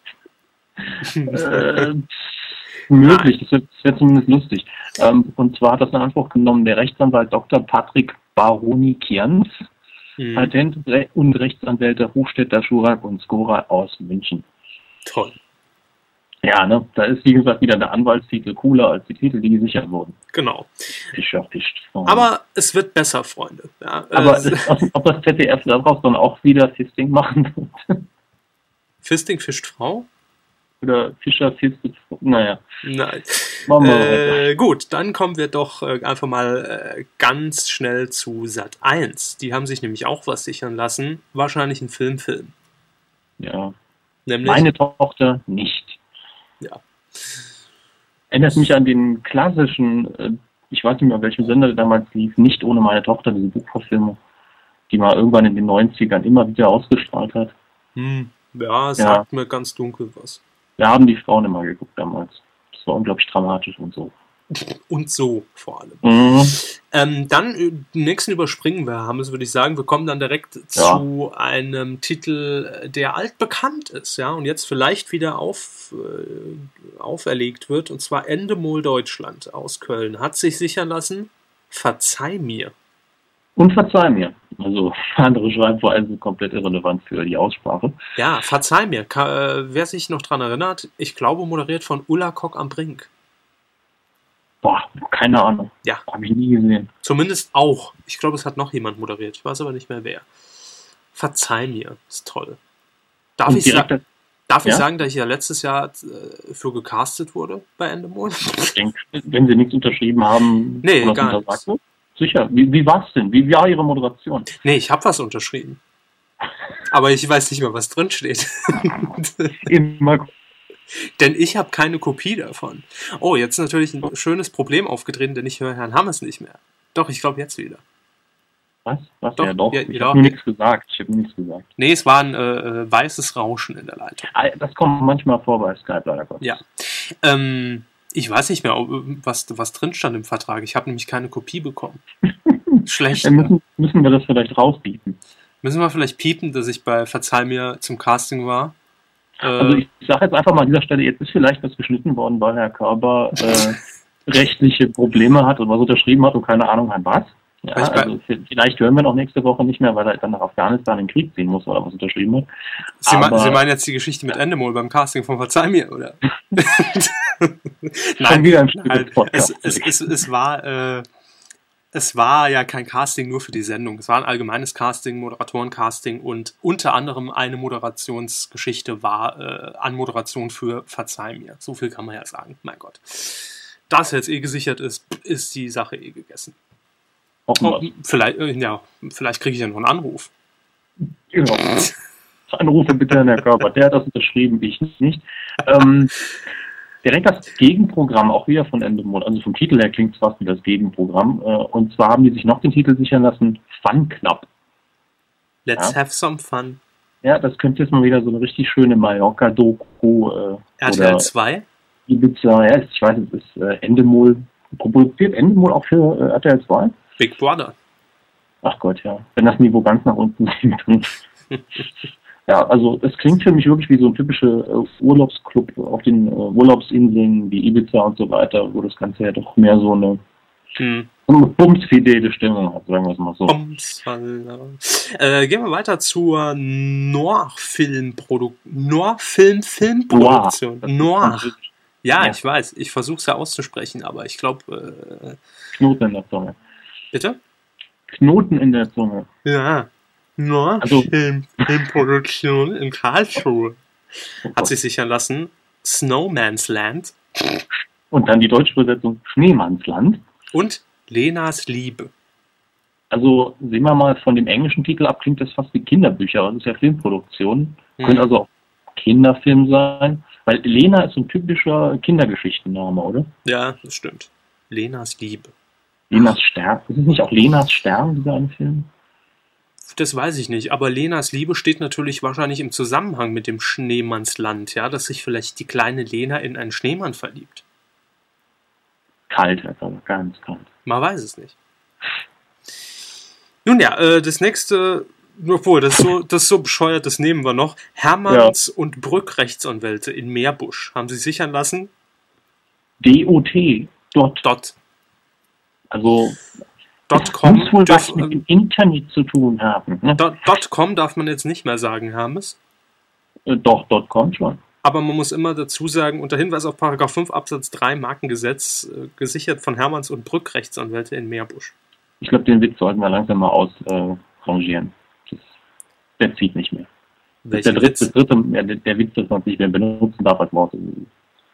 Speaker 2: Äh, [laughs] möglich, das wird, das wird zumindest lustig. Ähm, und zwar hat das in Anspruch genommen der Rechtsanwalt Dr. Patrick Baroni Kianz,
Speaker 1: Hm,
Speaker 2: Patent- und Rechtsanwälte Hochstädter, Schurak und Skora aus München.
Speaker 1: toll.
Speaker 2: Ja, ne, da ist wie gesagt wieder der Anwaltstitel cooler als die Titel, die gesichert wurden.
Speaker 1: Genau.
Speaker 2: Fischer fischt Frau.
Speaker 1: Aber es wird besser, Freunde. Ja,
Speaker 2: Aber
Speaker 1: äh,
Speaker 2: das, ob das ZDF daraus dann auch wieder Fisting machen wird? [laughs]
Speaker 1: Fisting fischt Frau?
Speaker 2: Oder Fischer fistet, naja,
Speaker 1: Nein.
Speaker 2: machen wir.
Speaker 1: Äh, gut, dann kommen wir doch äh, einfach mal äh, ganz schnell zu Sat 1. Die haben sich nämlich auch was sichern lassen. Wahrscheinlich ein Filmfilm.
Speaker 2: Ja,
Speaker 1: Nämlich.
Speaker 2: meine Tochter nicht.
Speaker 1: Ja.
Speaker 2: Erinnert mich an den klassischen, äh, ich weiß nicht mehr, welchem Sender der damals lief, nicht ohne meine Tochter, diese Buchverfilmung, die man irgendwann in den 90ern immer wieder ausgestrahlt hat.
Speaker 1: Hm, ja, sagt mir ganz dunkel was.
Speaker 2: Wir haben die Frauen immer geguckt damals. Das war unglaublich dramatisch und so.
Speaker 1: Und so vor allem.
Speaker 2: Mhm.
Speaker 1: Ähm, dann äh, den nächsten überspringen wir, haben es, würde ich sagen. Wir kommen dann direkt zu einem Titel, äh, der altbekannt ist, ja, und jetzt vielleicht wieder auf, äh, auferlegt wird, und zwar Endemol Deutschland aus Köln. Hat sich sichern lassen, verzeih mir.
Speaker 2: Und verzeih mir. Also [laughs] andere Schreibweise komplett irrelevant für die Aussprache.
Speaker 1: Ja, verzeih mir. Ka äh, wer sich noch dran erinnert, ich glaube, moderiert von Ulla Kock am Brink.
Speaker 2: Boah, keine Ahnung.
Speaker 1: Ja.
Speaker 2: Habe ich nie gesehen.
Speaker 1: Zumindest auch. Ich glaube, es hat noch jemand moderiert. Ich weiß aber nicht mehr wer. Verzeih mir. Ist toll. Darf,
Speaker 2: Und
Speaker 1: ich, sa darf ich
Speaker 2: Ja?
Speaker 1: sagen, dass ich ja letztes Jahr äh, für gecastet wurde bei Endemol?
Speaker 2: ich denke, wenn Sie nichts unterschrieben haben,
Speaker 1: Nee, gar
Speaker 2: wird. Sicher. Wie, wie war es denn? Wie war Ihre Moderation?
Speaker 1: nee, ich habe was unterschrieben. [laughs] Aber ich weiß nicht mehr, was drin steht.
Speaker 2: Immer
Speaker 1: denn ich habe keine Kopie davon. Oh, jetzt ist natürlich ein schönes Problem aufgetreten, denn ich höre Herrn Hammes nicht mehr. Doch, ich glaube jetzt wieder.
Speaker 2: Was? Was?
Speaker 1: Doch,
Speaker 2: ja, doch.
Speaker 1: ja,
Speaker 2: ich
Speaker 1: ja.
Speaker 2: habe nur nichts gesagt. Ich habe nichts gesagt.
Speaker 1: Nee, es war ein äh, äh, weißes Rauschen in der Leitung.
Speaker 2: Ah, Das kommt manchmal vor bei Skype, leider Gottes.
Speaker 1: Ja. Ähm, ich weiß nicht mehr, was, was drin stand im Vertrag. Ich habe nämlich keine Kopie bekommen. [laughs] Schlecht.
Speaker 2: Dann
Speaker 1: ja.
Speaker 2: müssen, müssen wir das vielleicht rausbieten.
Speaker 1: Müssen wir vielleicht piepen, dass ich bei Verzeih mir zum Casting war? Äh,
Speaker 2: Also ich sage jetzt einfach mal an dieser Stelle, jetzt ist vielleicht was geschnitten worden, weil Herr Körber äh, [laughs] rechtliche Probleme hat und was unterschrieben hat und keine Ahnung an was. Ja, also vielleicht hören wir noch nächste Woche nicht mehr, weil er dann nach Afghanistan in den Krieg ziehen muss, weil er was unterschrieben hat.
Speaker 1: Sie,
Speaker 2: aber-
Speaker 1: Sie meinen jetzt die Geschichte mit Endemol beim Casting von Verzeih mir, oder? [laughs] [laughs]
Speaker 2: Schon
Speaker 1: Nein,
Speaker 2: wieder ein Stück Podcasts.
Speaker 1: es, es, es, es war äh, es war ja kein Casting nur für die Sendung. Es war ein allgemeines Casting, Moderatorencasting und unter anderem eine Moderationsgeschichte war äh, Anmoderation für Verzeih mir. So viel kann man ja sagen. Mein Gott. Da es jetzt eh gesichert ist, ist die Sache eh gegessen.
Speaker 2: Hoffen
Speaker 1: Oh,
Speaker 2: wir.
Speaker 1: vielleicht, äh, ja, vielleicht kriege ich ja noch einen Anruf.
Speaker 2: Ja. Anrufe bitte an Herr Körber, der hat das unterschrieben, ich nicht. Ähm, direkt das Gegenprogramm, auch wieder von Endemol, also vom Titel her klingt es fast wie das Gegenprogramm. Äh, und zwar haben die sich noch den Titel sichern lassen, Fun Club.
Speaker 1: Let's
Speaker 2: Ja.
Speaker 1: have some fun.
Speaker 2: Ja, das könnte jetzt mal wieder so eine richtig schöne Mallorca-Doku äh,
Speaker 1: RTL
Speaker 2: oder
Speaker 1: 2?
Speaker 2: Ibiza, ja, ich weiß, es ist äh, Endemol. Produziert Endemol auch für äh, RTL 2?
Speaker 1: Big Brother.
Speaker 2: Ach Gott, ja. Wenn das Niveau ganz nach unten [laughs] sinkt. [laughs] ja, also es klingt für mich wirklich wie so ein typischer äh, Urlaubsclub auf den äh, Urlaubsinseln wie Ibiza und so weiter, wo das Ganze ja doch mehr so eine,
Speaker 1: Hm.
Speaker 2: bumsfidele Stimmung hat, sagen wir es mal so.
Speaker 1: Bumsfall. Äh, gehen wir weiter zur Noir-Filmproduktion. Noir-Film-Filmproduktion.
Speaker 2: Das ist
Speaker 1: Noir.
Speaker 2: französisch.
Speaker 1: Ja,
Speaker 2: Ja.
Speaker 1: ich weiß. Ich versuche es ja auszusprechen, aber ich glaube. Äh,
Speaker 2: Knoten in der Zunge.
Speaker 1: bitte?
Speaker 2: Knoten in der Zunge.
Speaker 1: Ja. Noir-Film-Filmproduktion in Karlsruhe.
Speaker 2: Oh
Speaker 1: Hat sich sichern lassen. Snowman's Land
Speaker 2: Und dann die deutsche Übersetzung Schneemannsland.
Speaker 1: und Lenas Liebe.
Speaker 2: Also sehen wir mal von dem englischen Titel ab, klingt das fast wie Kinderbücher, aber das ist ja Filmproduktion.
Speaker 1: Hm.
Speaker 2: Könnte also auch Kinderfilm sein. Weil Lena ist so ein typischer Kindergeschichtenname, oder?
Speaker 1: Ja, das stimmt. Lenas Liebe.
Speaker 2: Lenas Stern. Ist es nicht auch Lenas Stern, dieser eine Film?
Speaker 1: Das weiß ich nicht, aber Lenas Liebe steht natürlich wahrscheinlich im Zusammenhang mit dem Schneemannsland, ja, dass sich vielleicht die kleine Lena in einen Schneemann verliebt.
Speaker 2: Kalt, also ganz kalt.
Speaker 1: Man weiß es nicht. Nun ja, äh, das nächste, obwohl, das ist, so, das ist so bescheuert, das nehmen wir noch. Hermanns und Brück Rechtsanwälte in Meerbusch haben sie sichern lassen.
Speaker 2: DOT. Dot.
Speaker 1: Dot.
Speaker 2: Also
Speaker 1: Dot
Speaker 2: muss wohl was mit dem Internet zu tun haben. Ne?
Speaker 1: dot, dot com darf man jetzt nicht mehr sagen, Hermes.
Speaker 2: Äh, Doch, dot com schon.
Speaker 1: Aber man muss immer dazu sagen, unter Hinweis auf Paragraph 5 Absatz 3 Markengesetz äh, gesichert von Hermanns und Brück Rechtsanwälte in Meerbusch.
Speaker 2: Ich glaube, den Witz sollten wir langsam mal ausrangieren. Äh, der zieht nicht mehr. Der dritte, dritte ja, der, der Witz, dass man nicht mehr benutzen darf als Wort.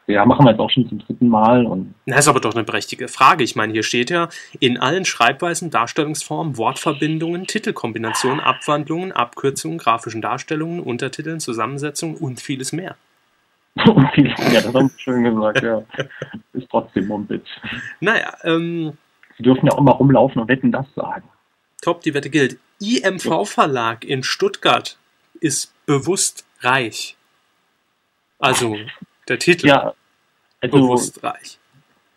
Speaker 2: Ja, machen wir jetzt auch schon zum dritten Mal und
Speaker 1: Das ist aber doch eine berechtigte Frage. Ich meine, hier steht ja, in allen Schreibweisen, Darstellungsformen, Wortverbindungen, Titelkombinationen, Abwandlungen, Abkürzungen, grafischen Darstellungen, Untertiteln, Zusammensetzungen und vieles mehr.
Speaker 2: Und [laughs] viel, ja, das haben Sie schön gesagt, ja. Ist trotzdem Mumpitz.
Speaker 1: Naja, ähm,
Speaker 2: Sie dürfen ja auch mal rumlaufen und wetten das sagen.
Speaker 1: top, die Wette gilt. IMV Verlag in Stuttgart ist bewusst reich. Also, der Titel
Speaker 2: Ja, also
Speaker 1: bewusst reich.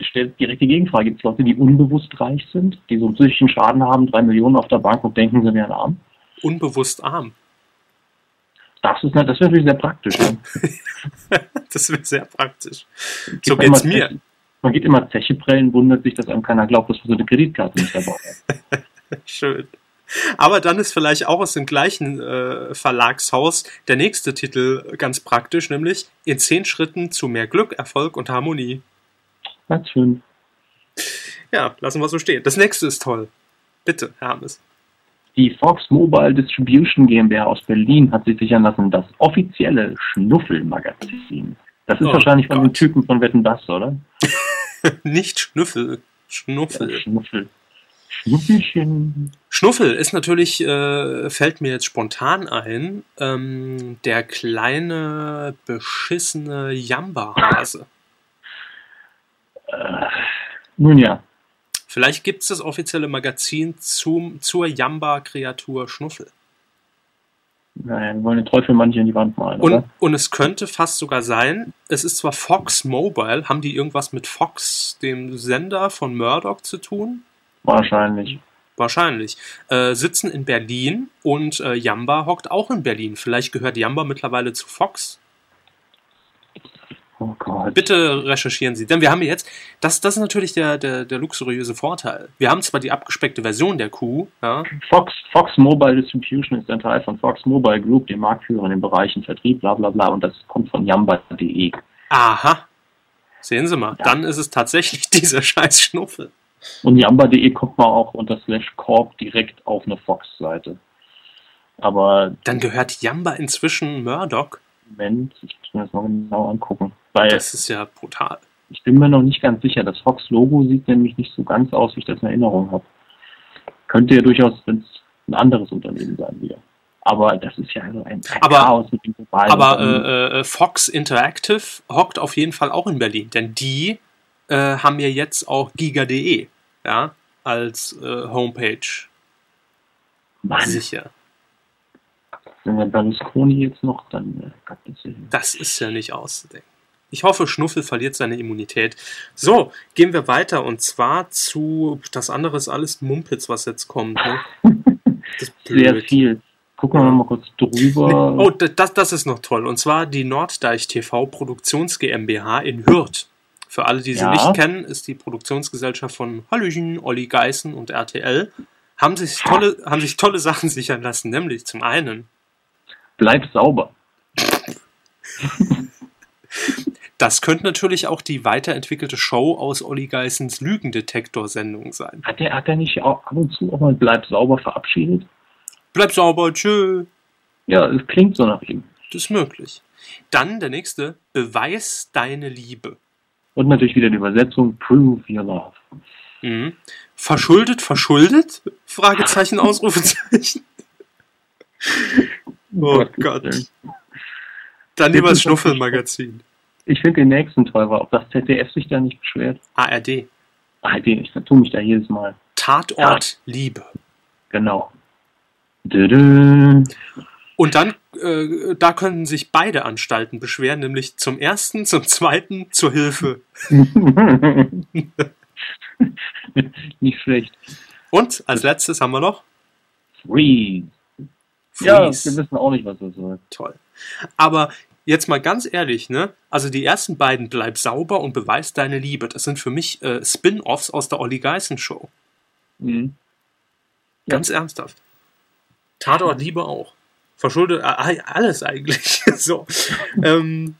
Speaker 2: stellt direkt die Gegenfrage. Gibt es Leute, die unbewusst reich sind, die so einen psychischen Schaden haben, drei Millionen auf der Bank und denken, sie wären arm?
Speaker 1: Unbewusst arm.
Speaker 2: Das ist das wäre natürlich sehr praktisch. Ja. [laughs]
Speaker 1: Das wäre sehr praktisch.
Speaker 2: Geht
Speaker 1: So
Speaker 2: man
Speaker 1: geht's mir.
Speaker 2: Zeche- Man geht immer Zeche prellen, wundert sich, dass einem keiner glaubt, dass man so eine Kreditkarte nicht dabei hat. [laughs]
Speaker 1: Schön. Aber dann ist vielleicht auch aus dem gleichen äh, Verlagshaus der nächste Titel ganz praktisch, nämlich in zehn Schritten zu mehr Glück, Erfolg und Harmonie.
Speaker 2: Ganz schön.
Speaker 1: Ja, lassen wir so stehen. Das nächste ist toll. Bitte, Hermes.
Speaker 2: Die Fox Mobile Distribution GmbH aus Berlin hat sich sichern lassen, das offizielle Schnuffelmagazin. Das ist
Speaker 1: Oh
Speaker 2: wahrscheinlich von den
Speaker 1: Gott.
Speaker 2: Typen von Wetten Das, oder? [laughs]
Speaker 1: Nicht Schnüffel. Schnuffel.
Speaker 2: Schnuffel. Schnuffelchen.
Speaker 1: Schnuffel ist natürlich, äh, fällt mir jetzt spontan ein, ähm, der kleine, beschissene Jamba-Hase.
Speaker 2: Äh, nun ja,
Speaker 1: Vielleicht gibt es das offizielle Magazin zum, zur Jamba-Kreatur Schnuffel.
Speaker 2: nein, wir wollen den Teufel mal nicht in die Wand malen,
Speaker 1: Und, und es könnte fast sogar sein, es ist zwar Fox Mobile, haben die irgendwas mit Fox, dem Sender von Murdoch, zu tun?
Speaker 2: Wahrscheinlich.
Speaker 1: Wahrscheinlich. Äh, sitzen in Berlin und äh, Jamba hockt auch in Berlin. Vielleicht gehört Jamba mittlerweile zu Fox.
Speaker 2: Oh Gott.
Speaker 1: Bitte recherchieren Sie. Denn wir haben jetzt, das, das ist natürlich der, der, der luxuriöse Vorteil. Wir haben zwar die abgespeckte Version der Kuh, ja,
Speaker 2: Fox, Fox Mobile Distribution ist ein Teil von Fox Mobile Group, dem Marktführer in den Bereichen Vertrieb, bla bla bla, und das kommt von yamba.de.
Speaker 1: aha, sehen Sie mal,
Speaker 2: Ja.
Speaker 1: dann ist es tatsächlich [laughs] dieser scheiß Schnuffel.
Speaker 2: Und yamba.de kommt man auch unter slash corp direkt auf eine Fox-Seite. Aber
Speaker 1: Dann gehört Jamba inzwischen Murdoch.
Speaker 2: Moment, ich muss mir das mal genau angucken. Weil
Speaker 1: Das ist ja brutal.
Speaker 2: ich bin mir noch nicht ganz sicher. Das Fox-Logo sieht nämlich nicht so ganz aus, wie ich das in Erinnerung habe. Könnte ja durchaus ein anderes Unternehmen sein wieder. Aber das ist ja also ein,
Speaker 1: Aber-
Speaker 2: Chaos mit dem globalen
Speaker 1: Aber
Speaker 2: Unternehmen.
Speaker 1: äh, äh, Fox Interactive hockt auf jeden Fall auch in Berlin, denn die äh, haben ja jetzt auch giga.de ja, als äh, Homepage
Speaker 2: Mann,
Speaker 1: sicher.
Speaker 2: wenn wir Berlusconi jetzt noch, dann äh, das ist
Speaker 1: Das ist ja nicht auszudenken. Ich hoffe, Schnuffel verliert seine Immunität. So, gehen wir weiter und zwar zu das andere ist alles Mumpitz, was jetzt kommt. Ne? [laughs] Das ist
Speaker 2: sehr viel. Gucken wir mal kurz drüber.
Speaker 1: Oh, da- das, das ist noch toll. Und zwar die Norddeich TV Produktions GmbH in Hürth. Für alle, die sie
Speaker 2: Ja.
Speaker 1: nicht kennen, ist die Produktionsgesellschaft von Hallöchen, Olli Geißen und RTL. Haben sich tolle, haben sich tolle Sachen [laughs] sichern lassen, nämlich zum einen
Speaker 2: Bleib sauber.
Speaker 1: Das könnte natürlich auch die weiterentwickelte Show aus Olli Geissens Lügendetektor-Sendung sein.
Speaker 2: Hat der, hat der nicht auch ab und zu auch mal Bleib sauber verabschiedet?
Speaker 1: Bleib sauber, tschö.
Speaker 2: Ja, es klingt so nach ihm.
Speaker 1: Das ist möglich. Dann der nächste, Beweis deine Liebe.
Speaker 2: Und natürlich wieder die Übersetzung Prove Your Love.
Speaker 1: Mhm. Verschuldet, verschuldet? Fragezeichen, [laughs] Ausrufezeichen. Oh Gott. Dann lieber das Schnuffelmagazin.
Speaker 2: Ich finde den nächsten toll, weil ob das ZDF sich da nicht beschwert.
Speaker 1: ARD.
Speaker 2: Den, ich tue mich da jedes Mal.
Speaker 1: Tatort Liebe.
Speaker 2: Genau.
Speaker 1: Und dann, äh, da können sich beide Anstalten beschweren, nämlich zum ersten, zum zweiten, zur Hilfe. [laughs]
Speaker 2: nicht schlecht.
Speaker 1: Und als letztes haben wir noch
Speaker 2: Freeze. Ja, wir wissen auch nicht, was das soll.
Speaker 1: Toll. Aber jetzt mal ganz ehrlich, ne? Also die ersten beiden Bleib sauber und beweis deine Liebe. Das sind für mich äh, Spin-offs aus der Olli Geißen Show.
Speaker 2: Mhm.
Speaker 1: Ganz ernsthaft. Tatort Liebe auch. Verschuldet äh, alles eigentlich. [laughs] so. ähm,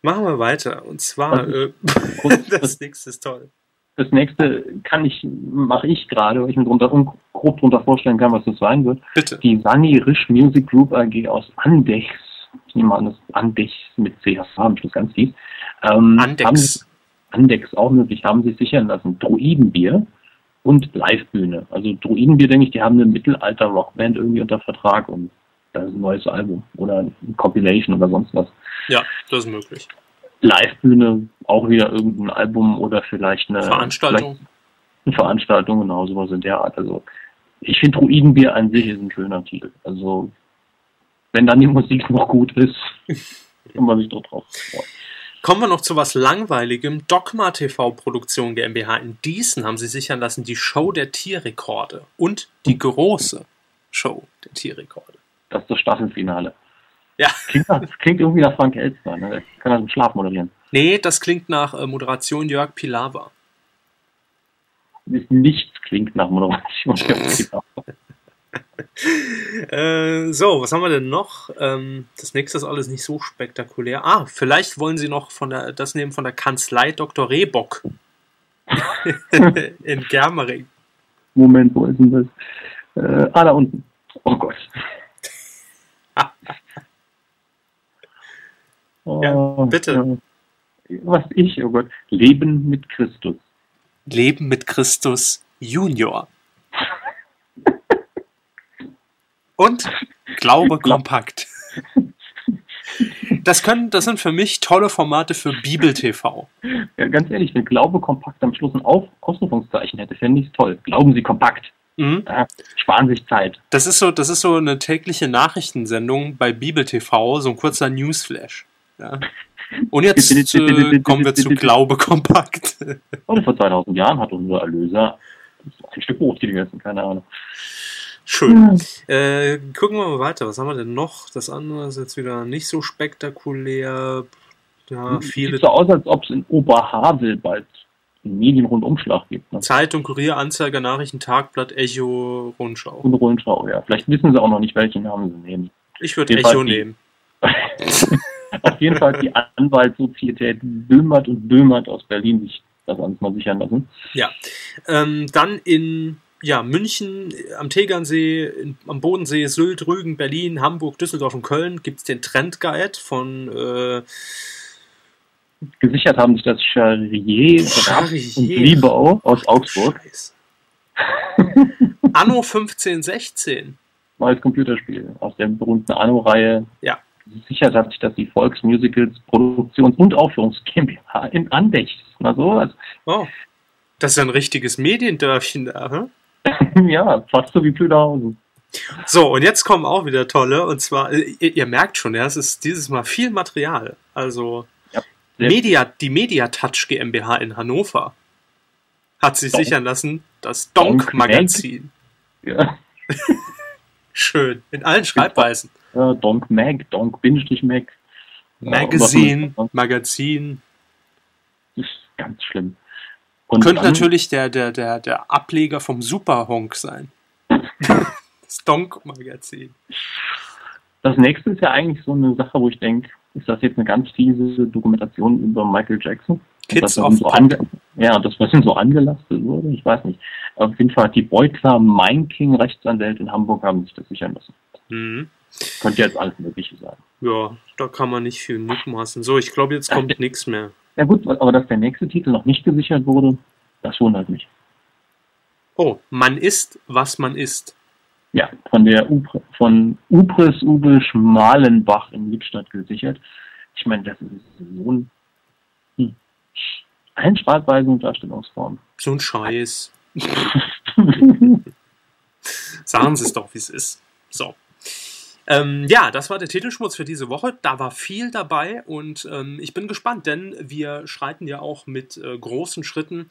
Speaker 1: machen wir weiter. Und zwar, äh, [laughs] das nächste ist toll.
Speaker 2: Das nächste kann ich, mache ich gerade, weil ich mir drunter, grob darunter vorstellen kann, was das sein wird.
Speaker 1: Bitte.
Speaker 2: Die Sunny Risch Music Group AG aus Andechs. Ich nehme an, das Andechs mit CH am Schluss ganz tief. Ähm,
Speaker 1: Andex.
Speaker 2: Andex auch möglich, haben sich sichern lassen. Druidenbier und Livebühne. Also Druidenbier, denke ich, die haben eine Mittelalter-Rockband irgendwie unter Vertrag und ein neues Album oder ein Compilation oder sonst was.
Speaker 1: Ja, das ist möglich.
Speaker 2: Livebühne, auch wieder irgendein Album oder vielleicht eine
Speaker 1: Veranstaltung.
Speaker 2: Vielleicht eine Veranstaltung, genau, sowas in der Art. Also ich finde Druidenbier an sich ist ein schöner Titel. Also wenn dann die Musik noch gut ist, [laughs] kann man sich doch drauf freuen.
Speaker 1: Kommen wir noch zu was Langweiligem. Dogma TV Produktion GmbH in Diesen haben sie sichern lassen die Show der Tierrekorde und die große Show der Tierrekorde.
Speaker 2: Das ist das Staffelfinale.
Speaker 1: Ja. [laughs]
Speaker 2: Klingt, klingt irgendwie nach Frank Elster, ne? Kann er im Schlaf moderieren.
Speaker 1: Nee, das klingt nach äh, Moderation Jörg Pilawa.
Speaker 2: Nichts klingt nach Moderation [laughs] Jörg Pilawa. [laughs]
Speaker 1: äh, so, was haben wir denn noch? Ähm, das nächste ist alles nicht so spektakulär. Ah, vielleicht wollen Sie noch von der, das nehmen von der Kanzlei Dr. Rehbock in Germering.
Speaker 2: Moment, wo ist denn das? Äh, ah, da unten. Oh Gott.
Speaker 1: Oh, ja, bitte.
Speaker 2: Was ich, oh Gott. Leben mit Christus.
Speaker 1: Leben mit Christus Junior. Und Glaube kompakt. Das können, das sind für mich tolle Formate für Bibel TV.
Speaker 2: Ja, ganz ehrlich, wenn Glaube kompakt am Schluss ein Auf Ausrufungszeichen hätte, fände ich es toll. Glauben Sie kompakt.
Speaker 1: Mhm.
Speaker 2: Ja, sparen sich Zeit.
Speaker 1: Das ist so, das ist so eine tägliche Nachrichtensendung bei Bibel TV, so ein kurzer Newsflash. Ja. Und jetzt äh, kommen wir zu Glaube kompakt.
Speaker 2: Und vor 2000 Jahren hat unser Erlöser ein Stück Brot gegessen, keine Ahnung.
Speaker 1: Schön. Äh, gucken wir mal weiter. Was haben wir denn noch? Das andere ist jetzt wieder nicht so spektakulär. Ja, viele.
Speaker 2: Sieht so aus, als ob es in Oberhavel bald einen Medienrundumschlag gibt. Ne?
Speaker 1: Zeitung, Kurier, Anzeiger, Nachrichten, Tagblatt, Echo, Rundschau.
Speaker 2: Und Rundschau, ja. Vielleicht wissen sie auch noch nicht, welchen Namen sie nehmen.
Speaker 1: Ich würde Echo nehmen. [laughs]
Speaker 2: Auf jeden Fall die Anwaltssozietät Böhmert und Böhmert aus Berlin sich das alles mal sichern lassen.
Speaker 1: Ja. Ähm, dann in ja, München, am Tegernsee, in, am Bodensee, Sylt, Rügen, Berlin, Hamburg, Düsseldorf und Köln gibt es den Trendguide von äh,
Speaker 2: Gesichert haben sich das Charrier,
Speaker 1: Charrier.
Speaker 2: und Liebau aus Augsburg. [laughs]
Speaker 1: Anno 1516.
Speaker 2: Neues Computerspiel aus der berühmten Anno-Reihe.
Speaker 1: Ja.
Speaker 2: Sichert hat sich das die Volksmusicals Produktions- und Aufführungs GmbH in Andechs. Na sowas.
Speaker 1: Oh. Das ist ein richtiges Mediendörfchen da, hm? [laughs]
Speaker 2: ja, fast so wie Plüderhausen.
Speaker 1: So, und jetzt kommen auch wieder tolle, und zwar, ihr, ihr merkt schon, ja, es ist dieses Mal viel Material. Also. Media, die Mediatouch GmbH in Hannover hat sich
Speaker 2: Donk.
Speaker 1: sichern lassen, das
Speaker 2: Donk
Speaker 1: Donk-Magazin.
Speaker 2: Ja. [laughs]
Speaker 1: Schön, in allen Schreibweisen.
Speaker 2: ja Donk Mag, Donk Bindestrich Mag. Ja,
Speaker 1: Magazin,
Speaker 2: ist ganz schlimm. Und
Speaker 1: Könnte
Speaker 2: dann-
Speaker 1: natürlich der, der, der, der Ableger vom Superhonk sein. [laughs] das Donk-Magazin.
Speaker 2: Das nächste ist ja eigentlich so eine Sache, wo ich denke, ist das jetzt eine ganz fiese Dokumentation über Michael Jackson?
Speaker 1: Kids of
Speaker 2: so ja, das, was ihm so angelastet wurde, ich weiß nicht. Auf jeden Fall hat die Beutler Mein King Rechtsanwälte in Hamburg haben sich das sichern lassen.
Speaker 1: Mhm.
Speaker 2: Könnte jetzt alles Mögliche sein.
Speaker 1: Ja, da kann man nicht viel mutmaßen. So, ich glaube, jetzt kommt nichts mehr.
Speaker 2: Ja gut, aber dass der nächste Titel noch nicht gesichert wurde, das wundert mich.
Speaker 1: Oh, man ist, was man ist.
Speaker 2: Ja, von der Upre, von Upres Uwe Schmalenbach in Lippstadt gesichert. Ich meine, das ist so ein hm, ein Schreibweise und Darstellungsform.
Speaker 1: So ein Scheiß. [laughs] Sagen Sie es doch, wie es ist. So. Ähm, ja, das war der Titelschmutz für diese Woche. Da war viel dabei und ähm, ich bin gespannt, denn wir schreiten ja auch mit äh, großen Schritten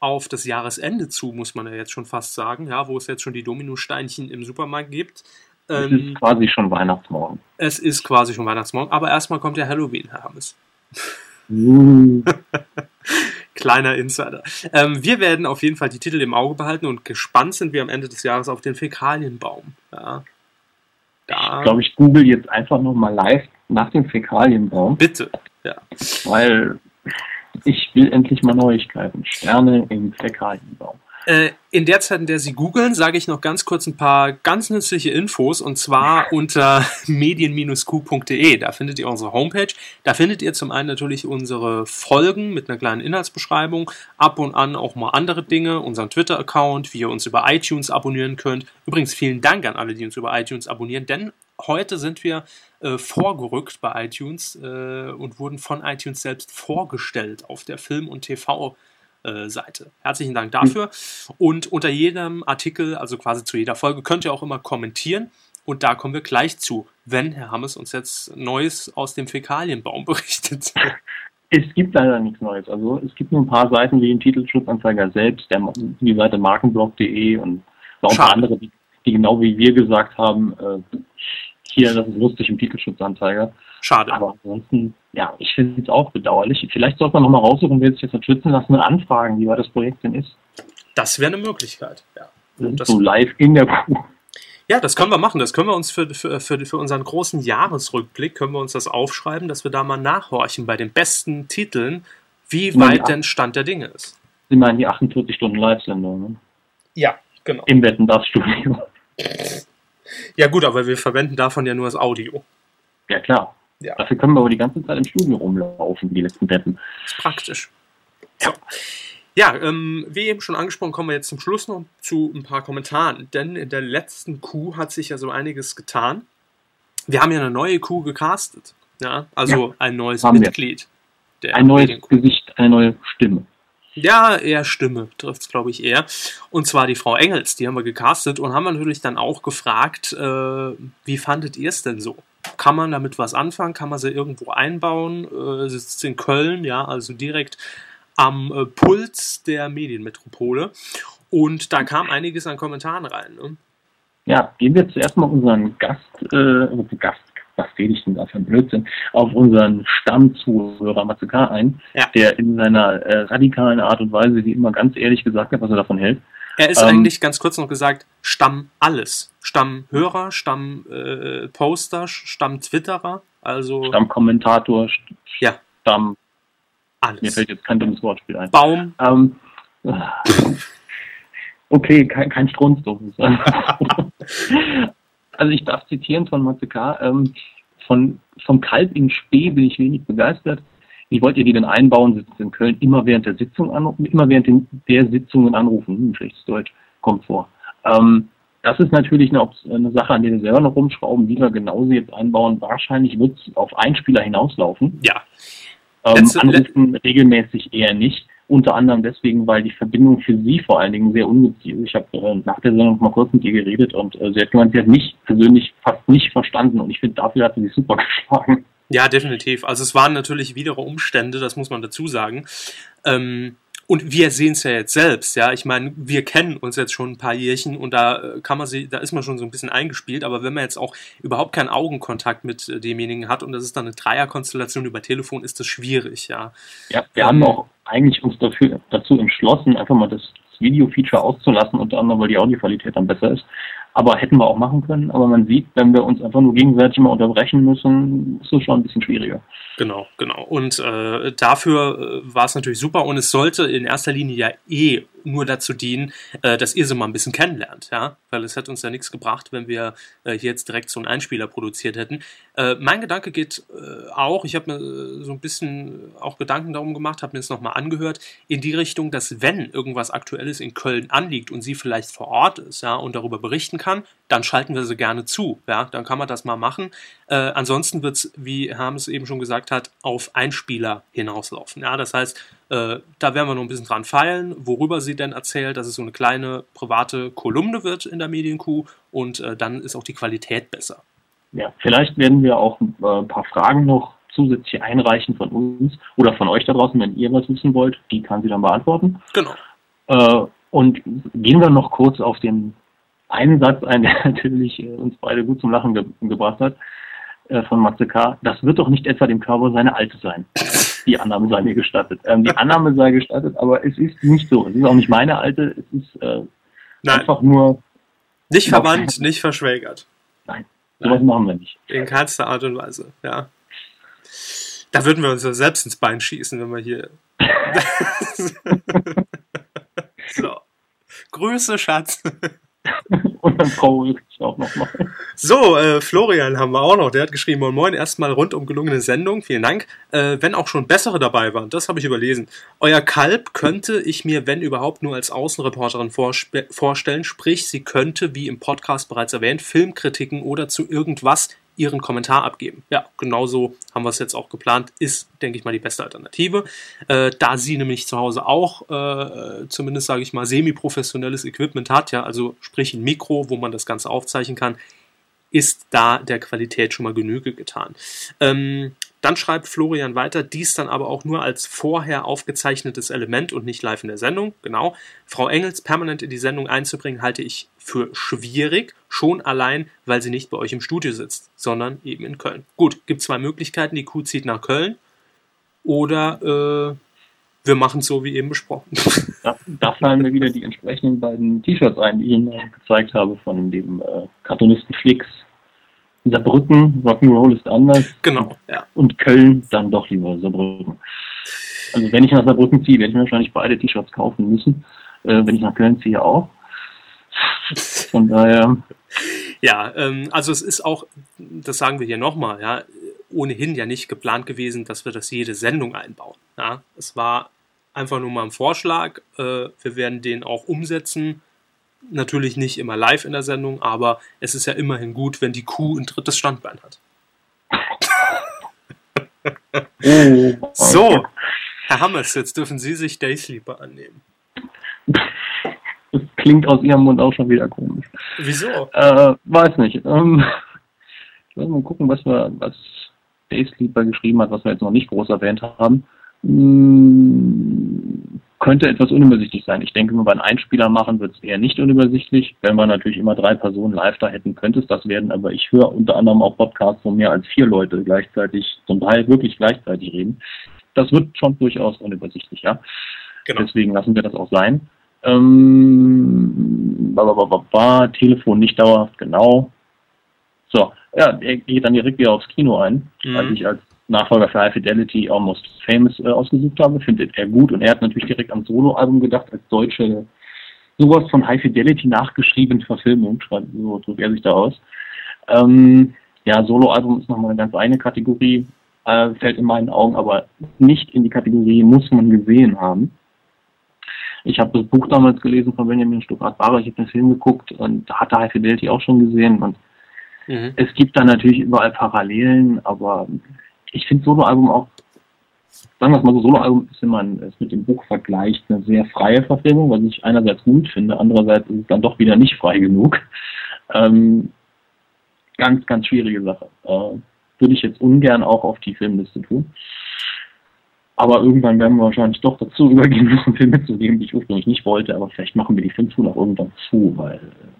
Speaker 1: auf das Jahresende zu, muss man ja jetzt schon fast sagen, ja, wo es jetzt schon die Dominosteinchen im Supermarkt gibt.
Speaker 2: Es
Speaker 1: Ähm,
Speaker 2: ist quasi schon Weihnachtsmorgen.
Speaker 1: es ist quasi schon Weihnachtsmorgen, aber erstmal kommt ja Halloween, Herr Hammes.
Speaker 2: Uh, [laughs]
Speaker 1: Kleiner Insider. Ähm, wir werden auf jeden Fall die Titel im Auge behalten und gespannt sind wir am Ende des Jahres auf den Fäkalienbaum. Ja. Da,
Speaker 2: Ich glaube, ich google jetzt einfach nochmal live nach dem Fäkalienbaum,
Speaker 1: bitte. Ja.
Speaker 2: weil ich will endlich mal Neuigkeiten. Sterne im Fäkalienbaum.
Speaker 1: Äh, in der Zeit, in der Sie googeln, sage ich noch ganz kurz ein paar ganz nützliche Infos und zwar unter [laughs] medien-q.de. Da findet ihr unsere Homepage. Da findet ihr zum einen natürlich unsere Folgen mit einer kleinen Inhaltsbeschreibung, ab und an auch mal andere Dinge, unseren Twitter-Account, wie ihr uns über iTunes abonnieren könnt. Übrigens vielen Dank an alle, die uns über iTunes abonnieren, denn heute sind wir äh, vorgerückt bei iTunes äh, und wurden von iTunes selbst vorgestellt auf der Film- und TV- äh, Seite. Herzlichen Dank dafür. Und unter jedem Artikel, also quasi zu jeder Folge, könnt ihr auch immer kommentieren. Und da kommen wir gleich zu, wenn Herr Hammes uns jetzt Neues aus dem Fäkalienbaum [laughs] berichtet.
Speaker 2: Es gibt leider nichts Neues. Also es gibt nur ein paar Seiten wie den Titelschutzanzeiger selbst, der, die Seite markenblog.de und noch ein paar andere, die, die genau wie wir gesagt haben, äh, hier, das ist lustig im Titelschutzanzeiger.
Speaker 1: Schade.
Speaker 2: Aber ansonsten, ja, ich finde es auch bedauerlich. Vielleicht sollte man nochmal raussuchen, wer sich jetzt schützen lassen und anfragen, wie weit das Projekt denn ist.
Speaker 1: Das wäre eine Möglichkeit. Ja.
Speaker 2: Das so live in der Kuh.
Speaker 1: ja, das können wir machen. Das können wir uns für, für, für, für unseren großen Jahresrückblick, können wir uns das aufschreiben, dass wir da mal nachhorchen bei den besten Titeln, wie
Speaker 2: Ja,
Speaker 1: weit denn Stand der Dinge ist.
Speaker 2: Sie meinen die 48 Stunden Live-Sendung ne?
Speaker 1: Ja, genau.
Speaker 2: im Wetten das Studio. [laughs]
Speaker 1: Ja gut, aber wir verwenden davon ja nur das Audio.
Speaker 2: Ja klar.
Speaker 1: Ja.
Speaker 2: Dafür können wir aber die ganze Zeit im Studio rumlaufen, die letzten Wetten.
Speaker 1: ist praktisch. So. Ja, ähm, wie eben schon angesprochen, kommen wir jetzt zum Schluss noch zu ein paar Kommentaren. Denn in der letzten Kuh hat sich ja so einiges getan. Wir haben ja eine neue Kuh gecastet. Ja, also ein neues. Mitglied.
Speaker 2: Ein neues. Gesicht, eine neue Stimme.
Speaker 1: Ja, eher Stimme trifft es, glaube ich, eher. Und zwar die Frau Engels, die haben wir gecastet und haben natürlich dann auch gefragt, äh, wie fandet ihr es denn so? Kann man damit was anfangen? Kann man sie irgendwo einbauen? Äh, sitzt in Köln, ja, also direkt am äh, Puls der Medienmetropole. Und da kam einiges an Kommentaren rein. Ne?
Speaker 2: Ja, gehen wir zuerst mal unseren Gast, äh, Gast, was rede ich denn da für ein Blödsinn, auf unseren Stammzuhörer Matsuka ein,
Speaker 1: Ja.
Speaker 2: der in seiner äh, radikalen Art und Weise, wie immer ganz ehrlich gesagt hat, was er davon hält.
Speaker 1: Er ist
Speaker 2: Ähm,
Speaker 1: eigentlich ganz kurz noch gesagt, Stamm alles. Stammhörer, Stamm äh, Poster, Stamm Twitterer, also
Speaker 2: Stammkommentator, St-
Speaker 1: Ja.
Speaker 2: Stamm, mir
Speaker 1: alles.
Speaker 2: fällt jetzt kein dummes Wortspiel ein.
Speaker 1: Baum,
Speaker 2: Ähm, [laughs] okay, kein, kein Strunzdorf. [laughs] [laughs] also ich darf zitieren von Matsuka, ähm, von, vom Kalb in Spee bin ich wenig begeistert. Wie wollt ihr die denn einbauen? Sitzt in Köln immer während der Sitzung anrufen, immer während den, der Sitzungen anrufen. Hm, schlechtes Deutsch, kommt vor. Ähm, das ist natürlich eine, eine Sache, an der wir selber noch rumschrauben, wie wir genau sie jetzt einbauen. Wahrscheinlich wird es auf einen Spieler hinauslaufen.
Speaker 1: ja.
Speaker 2: Ähm,
Speaker 1: Letzte-
Speaker 2: anrufen regelmäßig eher nicht. Unter anderem deswegen, weil die Verbindung für sie vor allen Dingen sehr ungünstig ist. Ich habe äh, nach der Sendung mal kurz mit ihr geredet und äh, sie hat gemeint, sie hat mich persönlich fast nicht verstanden und ich finde, dafür hat sie sich super [laughs] geschlagen.
Speaker 1: Ja, definitiv. Also es waren natürlich widere Umstände, das muss man dazu sagen. Ähm, und wir sehen es ja jetzt selbst, ja. Ich meine, wir kennen uns jetzt schon ein paar Jährchen und da äh, kann man sie, da ist man schon so ein bisschen eingespielt, aber wenn man jetzt auch überhaupt keinen Augenkontakt mit äh, demjenigen hat und das ist dann eine Dreierkonstellation über Telefon, ist das schwierig, ja.
Speaker 2: Ja, wir
Speaker 1: Ähm,
Speaker 2: haben auch eigentlich uns dafür, dazu entschlossen, einfach mal das, das Video-Feature auszulassen, unter anderem, weil die Audioqualität dann besser ist. Aber hätten wir auch machen können. Aber man sieht, wenn wir uns einfach nur gegenseitig mal unterbrechen müssen, ist es schon ein bisschen schwieriger.
Speaker 1: Genau, genau. Und äh, dafür äh, war es natürlich super und es sollte in erster Linie ja eh nur dazu dienen, äh, dass ihr sie mal ein bisschen kennenlernt, ja, weil es hätte uns ja nichts gebracht, wenn wir äh, hier jetzt direkt so einen Einspieler produziert hätten. Äh, mein Gedanke geht auch, ich habe mir so ein bisschen auch Gedanken darum gemacht, habe mir es nochmal angehört, in die Richtung, dass wenn irgendwas Aktuelles in Köln anliegt und sie vielleicht vor Ort ist, ja, und darüber berichten kann, dann schalten wir sie gerne zu, ja, dann kann man das mal machen. Ansonsten wird es, wie Hermes eben schon gesagt hat, auf Einspieler hinauslaufen. Ja, das heißt, äh, da werden wir noch ein bisschen dran feilen, worüber sie denn erzählt, dass es so eine kleine private Kolumne wird in der Medienkuh und äh, dann ist auch die Qualität besser.
Speaker 2: Ja, vielleicht werden wir auch äh, ein paar Fragen noch zusätzlich einreichen von uns oder von euch da draußen, wenn ihr was wissen wollt. Die kann sie dann beantworten.
Speaker 1: Genau.
Speaker 2: Äh, und gehen wir noch kurz auf den einen Satz ein, [laughs] der natürlich äh, uns beide gut zum Lachen ge gebracht hat, äh, von Matze K. Das wird doch nicht etwa dem Körper seine Alte sein. [laughs] Die Annahme sei mir gestattet. Ähm, die Annahme sei gestattet, aber es ist nicht so. Es ist auch nicht meine Alte, es ist äh, einfach nur.
Speaker 1: Nicht verwandt, nicht verschwägert.
Speaker 2: Nein, sowas Nein. machen wir nicht.
Speaker 1: In keinster Art und Weise, ja. Da würden wir uns ja selbst ins Bein schießen, wenn wir hier. [laughs] [laughs] so. Grüße, Schatz. [laughs]
Speaker 2: Und dann Frau ich auch nochmal.
Speaker 1: So, äh, Florian haben wir auch noch. Der hat geschrieben, moin moin, erstmal rundum gelungene Sendung, vielen Dank. Äh, wenn auch schon bessere dabei waren, das habe ich überlesen. Euer Kalb könnte ich mir, wenn überhaupt, nur als Außenreporterin vorstellen. Sprich, sie könnte, wie im Podcast bereits erwähnt, Filmkritiken oder zu irgendwas ihren Kommentar abgeben. Ja, genauso haben wir es jetzt auch geplant. Ist, denke ich mal, die beste Alternative. Äh, da sie nämlich zu Hause auch, äh, zumindest sage ich mal, semi-professionelles Equipment hat, ja, also sprich ein Mikro, wo man das Ganze aufzeichnen kann, ist da der Qualität schon mal Genüge getan. Ähm, dann schreibt Florian weiter, dies dann aber auch nur als vorher aufgezeichnetes Element und nicht live in der Sendung. Genau. Frau Engels permanent in die Sendung einzubringen, halte ich für schwierig, schon allein, weil sie nicht bei euch im Studio sitzt, sondern eben in Köln. Gut, gibt zwei Möglichkeiten. Die Kuh zieht nach Köln oder äh, wir machen es so wie eben besprochen. [laughs]
Speaker 2: Da, da, fallen mir wieder die entsprechenden beiden T-Shirts ein, die ich Ihnen gezeigt habe von dem äh, Cartoonisten Flix Saarbrücken, Rock'n'Roll ist anders.
Speaker 1: Genau, ja.
Speaker 2: Und Köln dann doch lieber Saarbrücken. Also wenn ich nach Saarbrücken ziehe, werde ich mir wahrscheinlich beide T-Shirts kaufen müssen. Äh, wenn ich nach Köln ziehe auch. Von daher.
Speaker 1: Ja, ähm, also es ist auch, das sagen wir hier nochmal, ja, ohnehin ja nicht geplant gewesen, dass wir das jede Sendung einbauen. Ja, es war einfach nur mal ein Vorschlag. Äh, wir werden den auch umsetzen Natürlich nicht immer live in der Sendung, aber es ist ja immerhin gut, wenn die Kuh ein drittes Standbein hat. Oh. so, Herr Hammers, jetzt dürfen Sie sich Daysleeper annehmen.
Speaker 2: Das klingt aus Ihrem Mund auch schon wieder komisch.
Speaker 1: Wieso?
Speaker 2: Äh, weiß nicht. Ähm, ich will mal gucken, was wir, was Daysleeper geschrieben hat, was wir jetzt noch nicht groß erwähnt haben. Hm, könnte etwas unübersichtlich sein. Ich denke, wenn wir einen Einspieler machen, wird es eher nicht unübersichtlich. Wenn wir natürlich immer drei Personen live da hätten, könnte es das werden. Aber ich höre unter anderem auch Podcasts, wo mehr als vier Leute gleichzeitig, zum Teil wirklich gleichzeitig reden. Das wird schon durchaus unübersichtlich, ja. Genau. Deswegen lassen wir das auch sein. Ähm, ba, ba, ba, ba, Telefon nicht dauerhaft, genau. So, ja, er geht dann direkt wieder aufs Kino ein, mhm. weil ich als Nachfolger für High Fidelity Almost Famous äh, ausgesucht habe, findet er gut und er hat natürlich direkt am Soloalbum gedacht, als deutsche sowas von High Fidelity nachgeschriebene Verfilmung, so drückt er sich da aus. Ähm, ja, Soloalbum ist nochmal eine ganz eigene Kategorie, äh, fällt in meinen Augen aber nicht in die Kategorie muss man gesehen haben. Ich habe das Buch damals gelesen von Benjamin Stuttgart-Barre, ich habe den Film geguckt und hatte High Fidelity auch schon gesehen und mhm. es gibt da natürlich überall Parallelen, aber ich finde Soloalbum auch, sagen wir es mal so, Soloalbum ist, wenn man es mit dem Buch vergleicht, eine sehr freie Verfilmung, was ich einerseits gut finde, andererseits ist es dann doch wieder nicht frei genug. Ähm, ganz, ganz schwierige Sache. Äh, würde ich jetzt ungern auch auf die Filmliste tun. Aber irgendwann werden wir wahrscheinlich doch dazu [laughs] übergehen müssen, Filme zu geben, die ich ursprünglich nicht wollte. Aber vielleicht machen wir die Filmschule auch irgendwann zu, weil äh,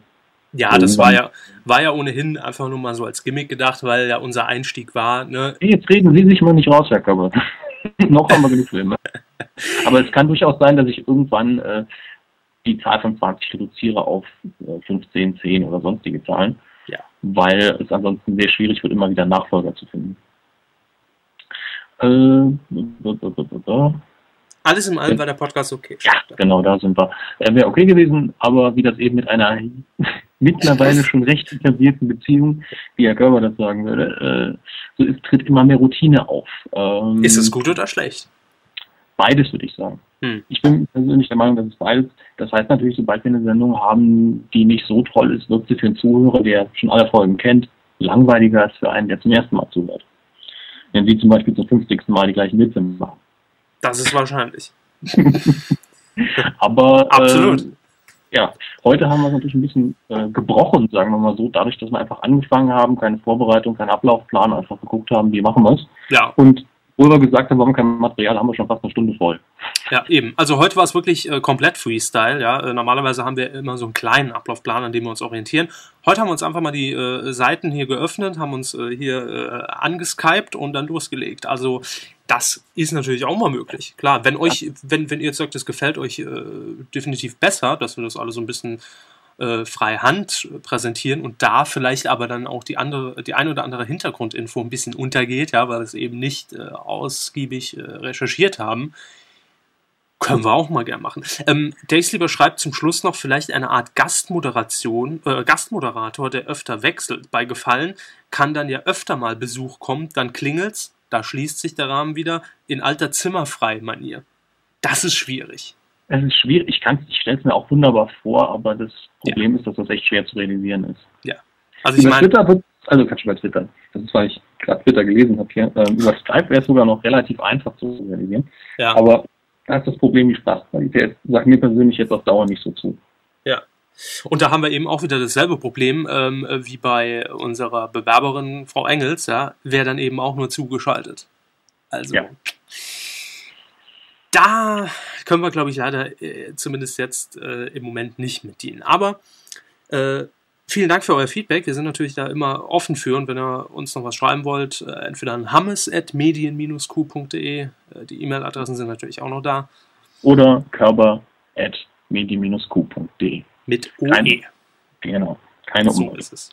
Speaker 1: ja, das war ja, war ja ohnehin einfach nur mal so als Gimmick gedacht, weil ja unser Einstieg war. Ne?
Speaker 2: Jetzt reden Sie sich mal nicht raus, Herr Körber. [laughs] Noch haben wir genug Filme. Aber es kann durchaus sein, dass ich irgendwann äh, die Zahl von 20 reduziere auf äh, 15, 10 oder sonstige Zahlen. Ja. Weil es ansonsten sehr schwierig wird, immer wieder Nachfolger zu finden.
Speaker 1: Äh, alles in allem war der Podcast okay.
Speaker 2: Ja, genau, da sind wir. Er wäre okay gewesen, aber wie das eben mit einer [laughs] mittlerweile schon recht etablierten Beziehung, wie Herr Körber das sagen würde, äh, so ist, tritt immer mehr Routine auf.
Speaker 1: Ähm, ist es gut oder schlecht?
Speaker 2: Beides, würde ich sagen. Hm. Ich bin persönlich der Meinung, dass es beides. Das heißt natürlich, sobald wir eine Sendung haben, die nicht so toll ist, wirkt sie für einen Zuhörer, der schon alle Folgen kennt, langweiliger als für einen, der zum ersten Mal zuhört. Wenn Sie zum Beispiel zum 50. Mal die gleichen Witze machen.
Speaker 1: Das ist wahrscheinlich. [laughs]
Speaker 2: Aber Absolut. Äh, ja, heute haben wir es natürlich ein bisschen äh, gebrochen, sagen wir mal so, dadurch, dass wir einfach angefangen haben, keine Vorbereitung, keinen Ablaufplan, einfach geguckt haben, wie machen wir es.
Speaker 1: Ja.
Speaker 2: Und wo wir gesagt haben, wir haben kein Material, haben wir schon fast eine Stunde voll.
Speaker 1: Ja, eben. Also heute war es wirklich äh, komplett Freestyle. Ja, äh, normalerweise haben wir immer so einen kleinen Ablaufplan, an dem wir uns orientieren. Heute haben wir uns einfach mal die äh, Seiten hier geöffnet, haben uns äh, hier äh, angeskypt und dann losgelegt. Also das ist natürlich auch mal möglich. Klar, wenn euch, wenn, wenn ihr jetzt sagt, es gefällt euch äh, definitiv besser, dass wir das alles so ein bisschen äh, frei Hand präsentieren und da vielleicht aber dann auch die andere, die ein oder andere Hintergrundinfo ein bisschen untergeht, ja, weil wir es eben nicht äh, ausgiebig äh, recherchiert haben, können wir auch mal gern machen. Ähm, Lieber schreibt zum Schluss noch vielleicht eine Art Gastmoderation, äh, Gastmoderator, der öfter wechselt. Bei Gefallen kann dann ja öfter mal Besuch kommen, dann klingelt's, da schließt sich der Rahmen wieder in alter Zimmerfrei-Manier. Das ist schwierig.
Speaker 2: Es ist schwierig, ich, kann's, ich stelle es mir auch wunderbar vor, aber das Problem ja. ist, dass das echt schwer zu realisieren ist.
Speaker 1: Ja. Also ich meine.
Speaker 2: Also kannst du bei Twitter. Das ist, weil ich gerade Twitter gelesen habe hier. Ähm, über Skype wäre es sogar noch relativ einfach zu realisieren. Ja. Aber da ist das Problem die Sprachqualität. Sagt mir persönlich jetzt auf Dauer nicht so zu.
Speaker 1: Und da haben wir eben auch wieder dasselbe Problem ähm, wie bei unserer Bewerberin Frau Engels, ja, wäre dann eben auch nur zugeschaltet. Also ja. da können wir, glaube ich, leider äh, zumindest jetzt äh, im Moment nicht mit dienen. Aber äh, Vielen Dank für euer Feedback. Wir sind natürlich da immer offen für und wenn ihr uns noch was schreiben wollt, äh, entweder an hammes.medien-q.de, äh, die E-Mail-Adressen sind natürlich auch noch da.
Speaker 2: Oder körper.medien-q.de.
Speaker 1: Mit OE. Keine,
Speaker 2: genau, keine
Speaker 1: So ist es.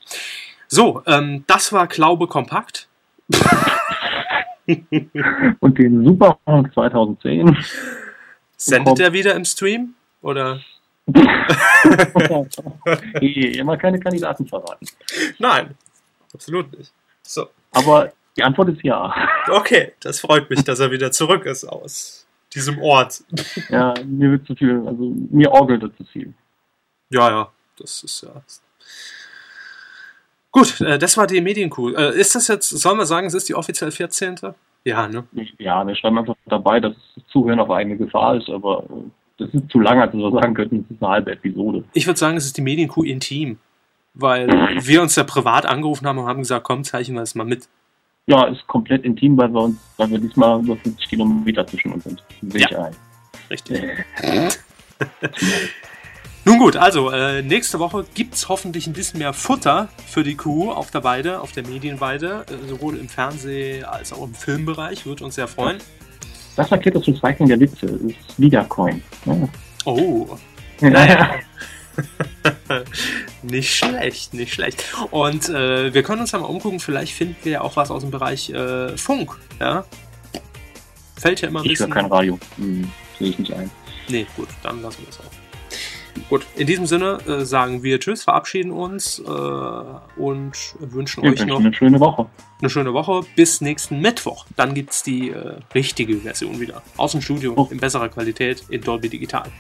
Speaker 1: So, ähm, das war Glaube kompakt. [laughs]
Speaker 2: und den Superhawk 2010.
Speaker 1: Sendet er wieder im Stream? Oder? [laughs]
Speaker 2: immer keine Kandidaten verraten.
Speaker 1: Nein, absolut nicht. So.
Speaker 2: Aber die Antwort ist ja.
Speaker 1: Okay, das freut mich, dass er wieder zurück ist aus diesem Ort.
Speaker 2: Ja, mir wird zu viel, also mir orgelt es zu viel.
Speaker 1: Ja, ja, das ist ja. Gut, äh, das war die Medienkuh. Äh, ist das jetzt, sollen wir sagen, es ist die offiziell 14.?
Speaker 2: Ja, ne? Ja, wir schreiben einfach dabei, dass Zuhören auf eigene Gefahr ist, aber äh, das ist zu lang, als wir sagen könnten, es ist eine halbe Episode.
Speaker 1: Ich würde sagen, es ist die Medienkuh intim, weil wir uns ja privat angerufen haben und haben gesagt, komm, zeichnen wir es mal mit.
Speaker 2: Ja, ist komplett intim, weil wir uns, weil wir diesmal über 50 Kilometer zwischen uns sind.
Speaker 1: Sehe ja. ein. Richtig. [laughs] Nun gut, also äh, nächste Woche gibt es hoffentlich ein bisschen mehr Futter für die Kuh auf der Weide, auf der Medienweide, äh, sowohl im Fernseh- als auch im Filmbereich. Würde uns sehr freuen.
Speaker 2: Das erklärt das Recycling der Witze. Das ist Wiedercoin. Ja.
Speaker 1: Oh. Naja. [laughs] nicht schlecht, nicht schlecht. Und äh, wir können uns ja mal umgucken, vielleicht finden wir ja auch was aus dem Bereich äh, Funk. Ja? Fällt ja immer ein
Speaker 2: ich bisschen. Ich kein Radio. Hm, sehe ich nicht ein.
Speaker 1: Nee, gut, dann lassen wir es auch. Gut, in diesem Sinne äh, sagen wir Tschüss, verabschieden uns äh, und wünschen
Speaker 2: wir
Speaker 1: euch noch
Speaker 2: eine schöne Woche.
Speaker 1: Eine schöne Woche bis nächsten Mittwoch. Dann gibt es die äh, richtige Version wieder. Aus dem Studio oh. in besserer Qualität in Dolby Digital.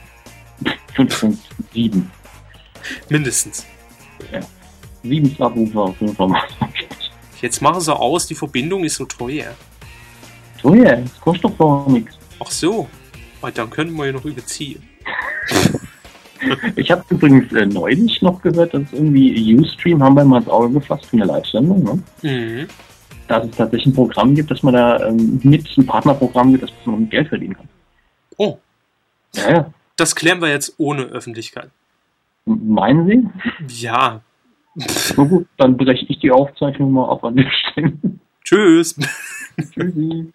Speaker 2: 5.7.
Speaker 1: Mindestens.
Speaker 2: Ja. 7 Subwoofer, 5
Speaker 1: Jetzt machen sie aus, die Verbindung ist so teuer.
Speaker 2: Teuer? Das kostet doch gar nichts.
Speaker 1: Ach so. Dann können wir ja noch überziehen. [laughs] [laughs]
Speaker 2: Ich habe übrigens äh, neulich noch gehört, dass irgendwie Ustream haben wir mal ins Auge gefasst für eine Live-Sendung. Ne? Mhm. Dass es tatsächlich ein Programm gibt, dass man da ähm, mit ein Partnerprogramm gibt, dass man Geld verdienen kann.
Speaker 1: Oh. Ja, ja. Das klären wir jetzt ohne Öffentlichkeit.
Speaker 2: Meinen Sie?
Speaker 1: Ja.
Speaker 2: Na gut, dann breche ich die Aufzeichnung mal ab an der Stelle.
Speaker 1: Tschüss.
Speaker 2: Tschüssi.